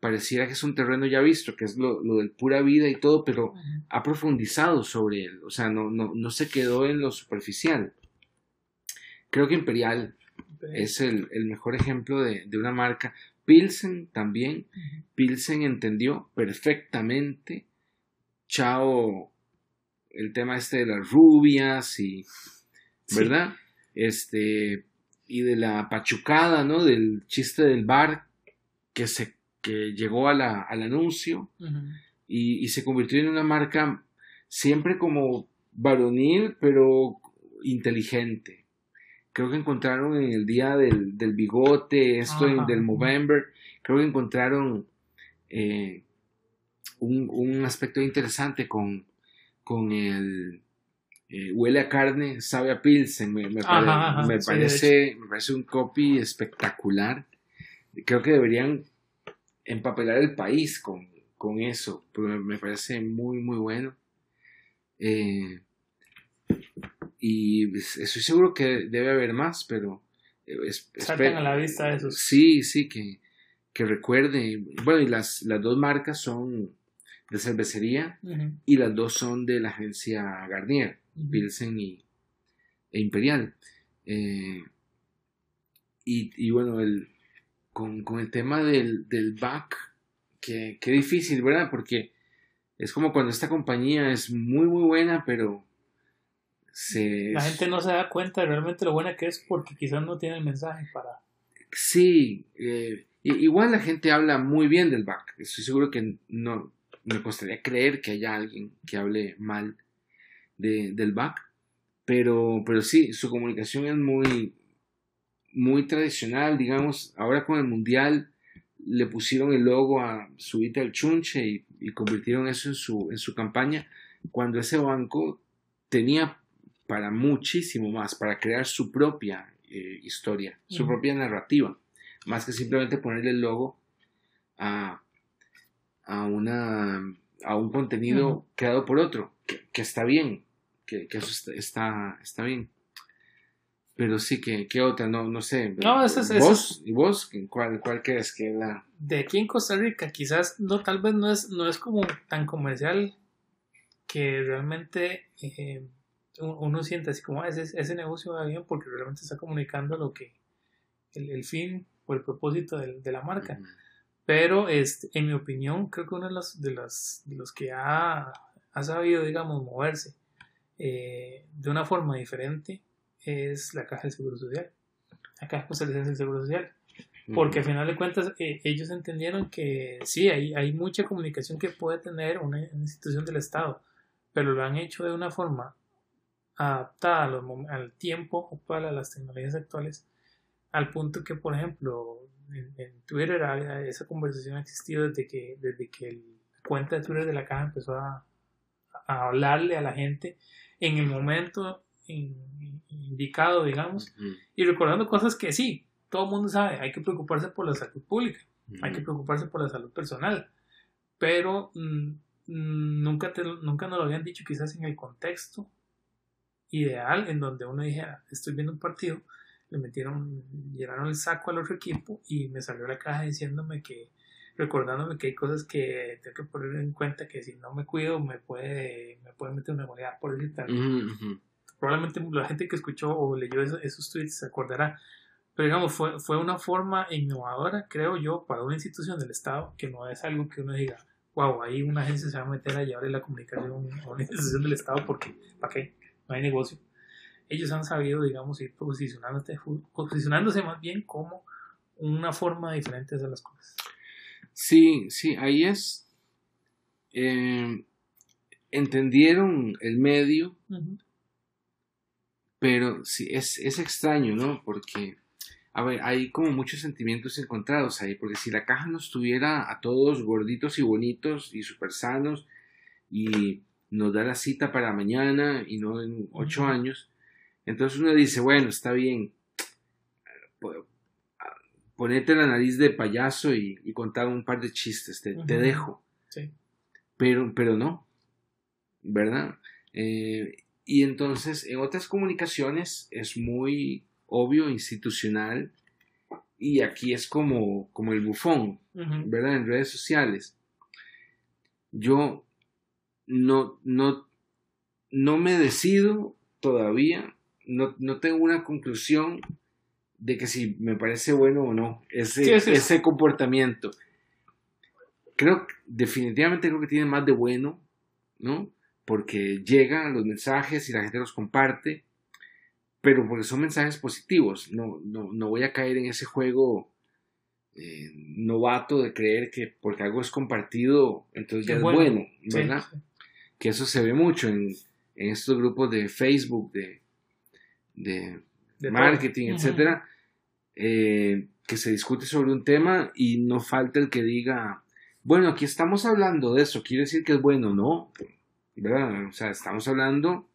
pareciera que es un terreno ya visto, que es lo, lo del pura vida y todo, pero ha profundizado sobre él, o sea, no, no, no se quedó en lo superficial. Creo que Imperial es el, el, mejor ejemplo de, de, una marca. Pilsen también, Pilsen entendió perfectamente, Chao, el tema este de las rubias y, ¿verdad? Este, y de la pachucada, ¿no? Del chiste del bar que se que llegó a la, al anuncio y, se convirtió en una marca siempre como varonil, pero inteligente. Creo que encontraron en el día del, del bigote, esto del Movember, creo que encontraron eh, un, un, aspecto interesante con, con el eh, huele a carne, sabe a pilsen, me, me, parece, me parece un copy espectacular. Creo que deberían empapelar el país con, con eso, porque me parece muy, muy bueno. Eh, y estoy seguro que debe haber más, pero... Eh, Saltan a la vista esos. Sí, sí, que, que recuerde. Bueno, y las, las dos marcas son de cervecería y las dos son de la agencia Garnier, Pilsen y, e Imperial. Eh, y, y, bueno, el, con, con el tema del, del back, que, que, difícil, ¿verdad? Porque es como cuando esta compañía es muy, muy buena, pero se... La gente no se da cuenta de realmente lo buena que es porque quizás no tiene el mensaje para... Sí, eh, igual la gente habla muy bien del back. Estoy seguro que no me costaría creer que haya alguien que hable mal de, del back. Pero, pero sí, su comunicación es muy, muy tradicional, digamos, ahora con el Mundial le pusieron el logo a Subita el Chunche y, convirtieron eso en su, en su campaña, cuando ese banco tenía para muchísimo más, para crear su propia eh, historia, su propia narrativa, más que simplemente ponerle el logo a, a, una, a un contenido creado por otro, que, que está bien, que, que eso está, está, bien. Pero sí, que ¿qué otra? No, no sé. No, eso es, ¿Vos? ¿Y vos? ¿Cuál, cuál crees que es la...? De aquí en Costa Rica, quizás, no, tal vez no es, no es como tan comercial que realmente eh, uno siente así como ah, ese, ese negocio va bien porque realmente está comunicando lo que el, el fin o el propósito de, de la marca. Pero este, en mi opinión, creo que uno de los, de los, de los que ha, ha, sabido, digamos, moverse eh, de una forma diferente es la Caja del Seguro Social, la Caja Costarricense del Seguro Social. Porque al final de cuentas eh, ellos entendieron que sí, hay, hay mucha comunicación que puede tener una, institución del Estado, pero lo han hecho de una forma adaptada al tiempo actual, a las tecnologías actuales, al punto que, por ejemplo, en, Twitter esa conversación ha existido desde que, desde que la cuenta de Twitter de la caja empezó a, hablarle a la gente en el momento indicado, digamos, y recordando cosas que sí, todo el mundo sabe, hay que preocuparse por la salud pública, hay que preocuparse por la salud personal, pero mm, nunca, te, nunca nos lo habían dicho quizás en el contexto ideal en donde uno dijera, estoy viendo un partido, le metieron, llenaron el saco al otro equipo y me salió la caja diciéndome que, recordándome que hay cosas que tengo que poner en cuenta que si no me cuido me puede, me puede meter una moneda por el tal. Probablemente la gente que escuchó o leyó esos, tweets se acordará. Pero digamos, fue, fue una forma innovadora, creo yo, para una institución del Estado, que no es algo que uno diga, wow, ahí una agencia se va a meter a llevarle la comunicación a una institución del Estado porque, ¿para qué? No hay negocio ellos han sabido, digamos, ir posicionándose, posicionándose más bien como una forma diferente de hacer las cosas. Sí, sí, ahí es. Eh, entendieron el medio, pero sí, es, es extraño, ¿no? Porque, a ver, hay como muchos sentimientos encontrados ahí, porque si la caja nos estuviera a todos gorditos y bonitos y súper sanos y nos da la cita para mañana y no en ocho años, entonces uno dice, bueno, está bien, ponete la nariz de payaso y, contar un par de chistes, te, dejo. Pero, pero no, ¿verdad? Eh, y entonces en otras comunicaciones es muy obvio, institucional, y aquí es como, como el bufón, ¿verdad? En redes sociales. Yo no, no, no me decido todavía no, no tengo una conclusión de que si me parece bueno o no ese, ese comportamiento. Creo, definitivamente creo que tiene más de bueno, ¿no? Porque llegan los mensajes y la gente los comparte, pero porque son mensajes positivos. No, no, no voy a caer en ese juego eh, novato de creer que porque algo es compartido, entonces ya es bueno, ¿verdad? Que eso se ve mucho en, en estos grupos de Facebook, de, de, marketing, etcétera, eh, que se discute sobre un tema y no falta el que diga, bueno, aquí estamos hablando de eso, quiere decir que es bueno, no, ¿verdad? O sea, estamos hablando,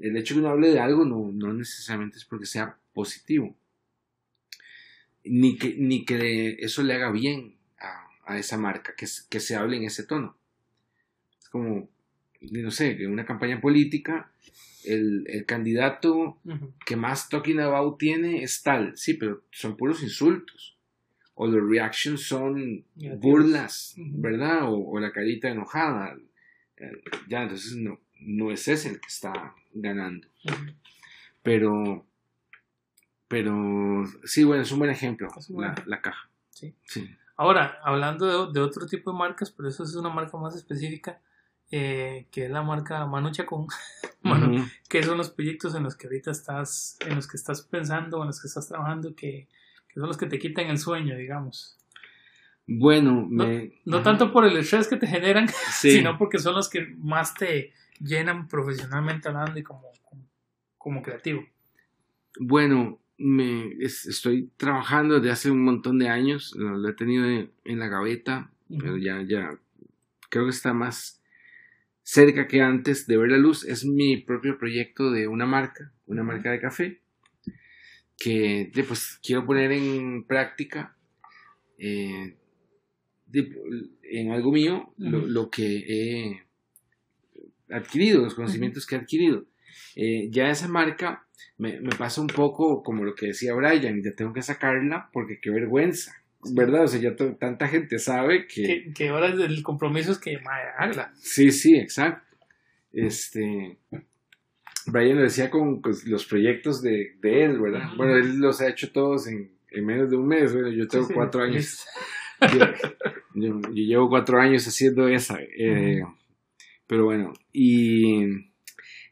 el hecho de que uno hable de algo no, no necesariamente es porque sea positivo, ni que, ni que eso le haga bien a, a esa marca, que, que se hable en ese tono. Es como, no sé, una campaña política el, el candidato que más talking about tiene es tal, sí, pero son puros insultos. O los reactions son burlas, ¿verdad? O, la carita enojada. Eh, ya, entonces no, no es ese el que está ganando. Pero, pero sí, bueno, es un buen ejemplo, la, caja. Sí. Ahora, hablando de, de, otro tipo de marcas, pero eso es una marca más específica, eh, que es la marca Manu Chacón, que son los proyectos en los que ahorita estás, en los que estás pensando, en los que estás trabajando, que, son los que te quitan el sueño, digamos. Bueno, no, tanto por el estrés que te generan, sino porque son los que más te llenan profesionalmente hablando y como, como, creativo. Bueno, me estoy trabajando desde hace un montón de años, lo, he tenido en, la gaveta, pero ya, ya creo que está más cerca que antes de ver la luz es mi propio proyecto de una marca, una marca de café, que pues quiero poner en práctica eh, en algo mío lo, que he adquirido, los conocimientos que he adquirido. Eh, ya esa marca me, pasa un poco como lo que decía Brian, ya tengo que sacarla porque qué vergüenza, ¿verdad? O sea, ya tanta gente sabe que... Que, ahora el compromiso es que haga. Sí, sí, exacto. Este... Brian lo decía con los proyectos de, él, ¿verdad? Bueno, él los ha hecho todos en, menos de un mes, Yo tengo cuatro años. Yo, llevo cuatro años haciendo esa. Eh, pero bueno, y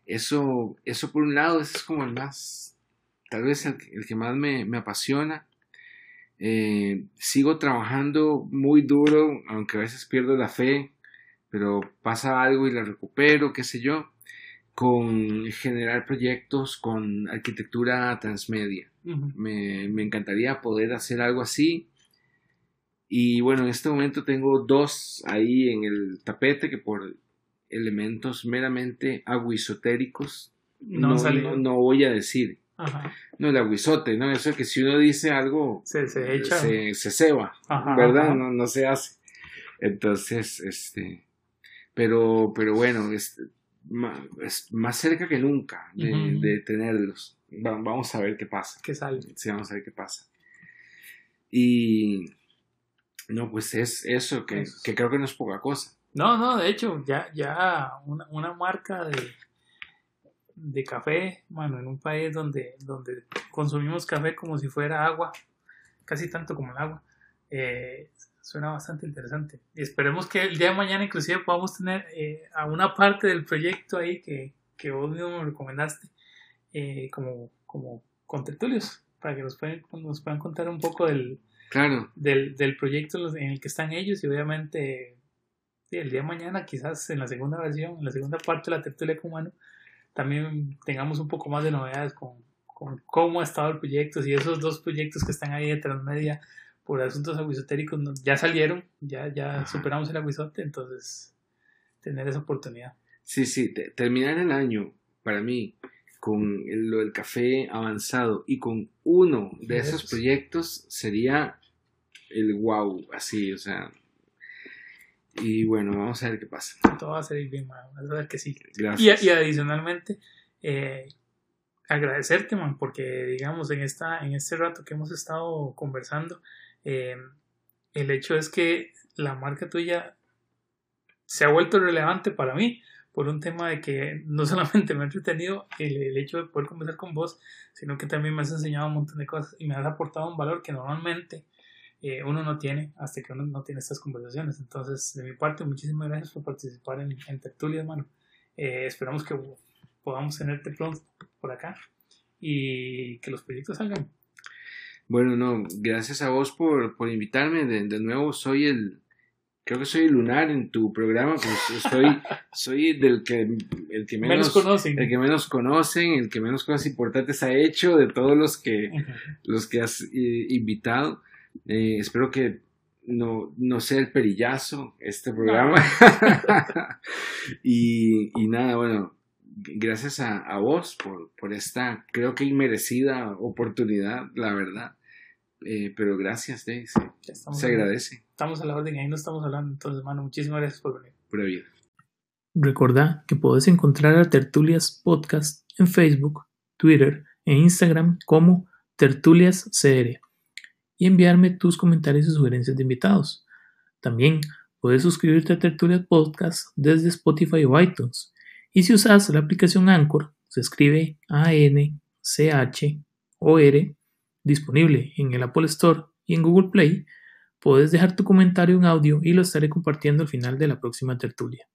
eso, eso por un lado, es como el más, tal vez el, que más me, apasiona. Eh, sigo trabajando muy duro, aunque a veces pierdo la fe, pero pasa algo y la recupero, qué sé yo, con generar proyectos con arquitectura transmedia. me, me, encantaría poder hacer algo así. Y bueno, en este momento tengo dos ahí en el tapete que por elementos meramente aguisotéricos no, no, voy a decir. No, el aguizote, ¿no? Eso que si uno dice algo, se, se echa. Se, ceba, ¿verdad? No, no se hace. Entonces, este, pero, pero bueno, es, es más cerca que nunca de, tenerlos. vamos a ver qué pasa. ¿Qué sale? Sí, vamos a ver qué pasa. Y no, pues es eso, que, que creo que no es poca cosa. No, no, de hecho, ya, ya una, una marca de, de café, bueno, en un país donde, donde consumimos café como si fuera agua, casi tanto como el agua, eh, suena bastante interesante. Y esperemos que el día de mañana inclusive podamos tener eh, a una parte del proyecto ahí que, que vos mismo me recomendaste eh, como, como con tertulios, para que nos puedan, nos puedan contar un poco del, claro. del, del proyecto en el que están ellos y obviamente el día de mañana, quizás en la segunda versión, en la segunda parte de la tertulia humano, también tengamos un poco más de novedades con, cómo ha estado el proyecto, si esos dos proyectos que están ahí de transmedia por asuntos aguisotéricos ya salieron, ya, ya superamos el aguizote, entonces tener esa oportunidad. Sí, sí, terminar el año para mí con lo del café avanzado y con uno de esos proyectos sería el wow, así, o sea, y bueno, vamos a ver qué pasa. Todo va a salir bien, man. Vas a ver que sí. Gracias. Y, adicionalmente, eh, agradecerte, man, porque digamos, en, esta, en este rato que hemos estado conversando, eh, el hecho es que la marca tuya se ha vuelto relevante para mí por un tema de que no solamente me ha entretenido el, el, hecho de poder conversar con vos, sino que también me has enseñado un montón de cosas y me has aportado un valor que normalmente eh, uno no tiene hasta que uno no tiene estas conversaciones. Entonces, de mi parte, muchísimas gracias por participar en, en Tertulia, hermano. Eh, esperamos que podamos tenerte pronto por acá y que los proyectos salgan. Bueno, no, gracias a vos por, por invitarme. De, de, nuevo, soy el, creo que soy el lunar en tu programa, pues estoy, soy del que, el que menos, conocen. El que menos conocen, el que menos cosas importantes ha hecho de todos los que, los que has eh, invitado. Eh, espero que no, no sea el perillazo este programa. y, y, nada, bueno, gracias a, a vos por, por, esta, creo que inmerecida oportunidad, la verdad. Eh, pero gracias, Dave. Se, agradece. Estamos a la orden, ahí no estamos hablando. Entonces, hermano, muchísimas gracias por venir. Pura Recordá que podés encontrar a Tertulias Podcast en Facebook, Twitter e Instagram como Tertulias CR y enviarme tus comentarios y sugerencias de invitados. También puedes suscribirte a Tertulia Podcast desde Spotify o iTunes. Y si usas la aplicación Anchor, se escribe A-N-C-H-O-R, disponible en el Apple Store y en Google Play, puedes dejar tu comentario en audio y lo estaré compartiendo al final de la próxima tertulia.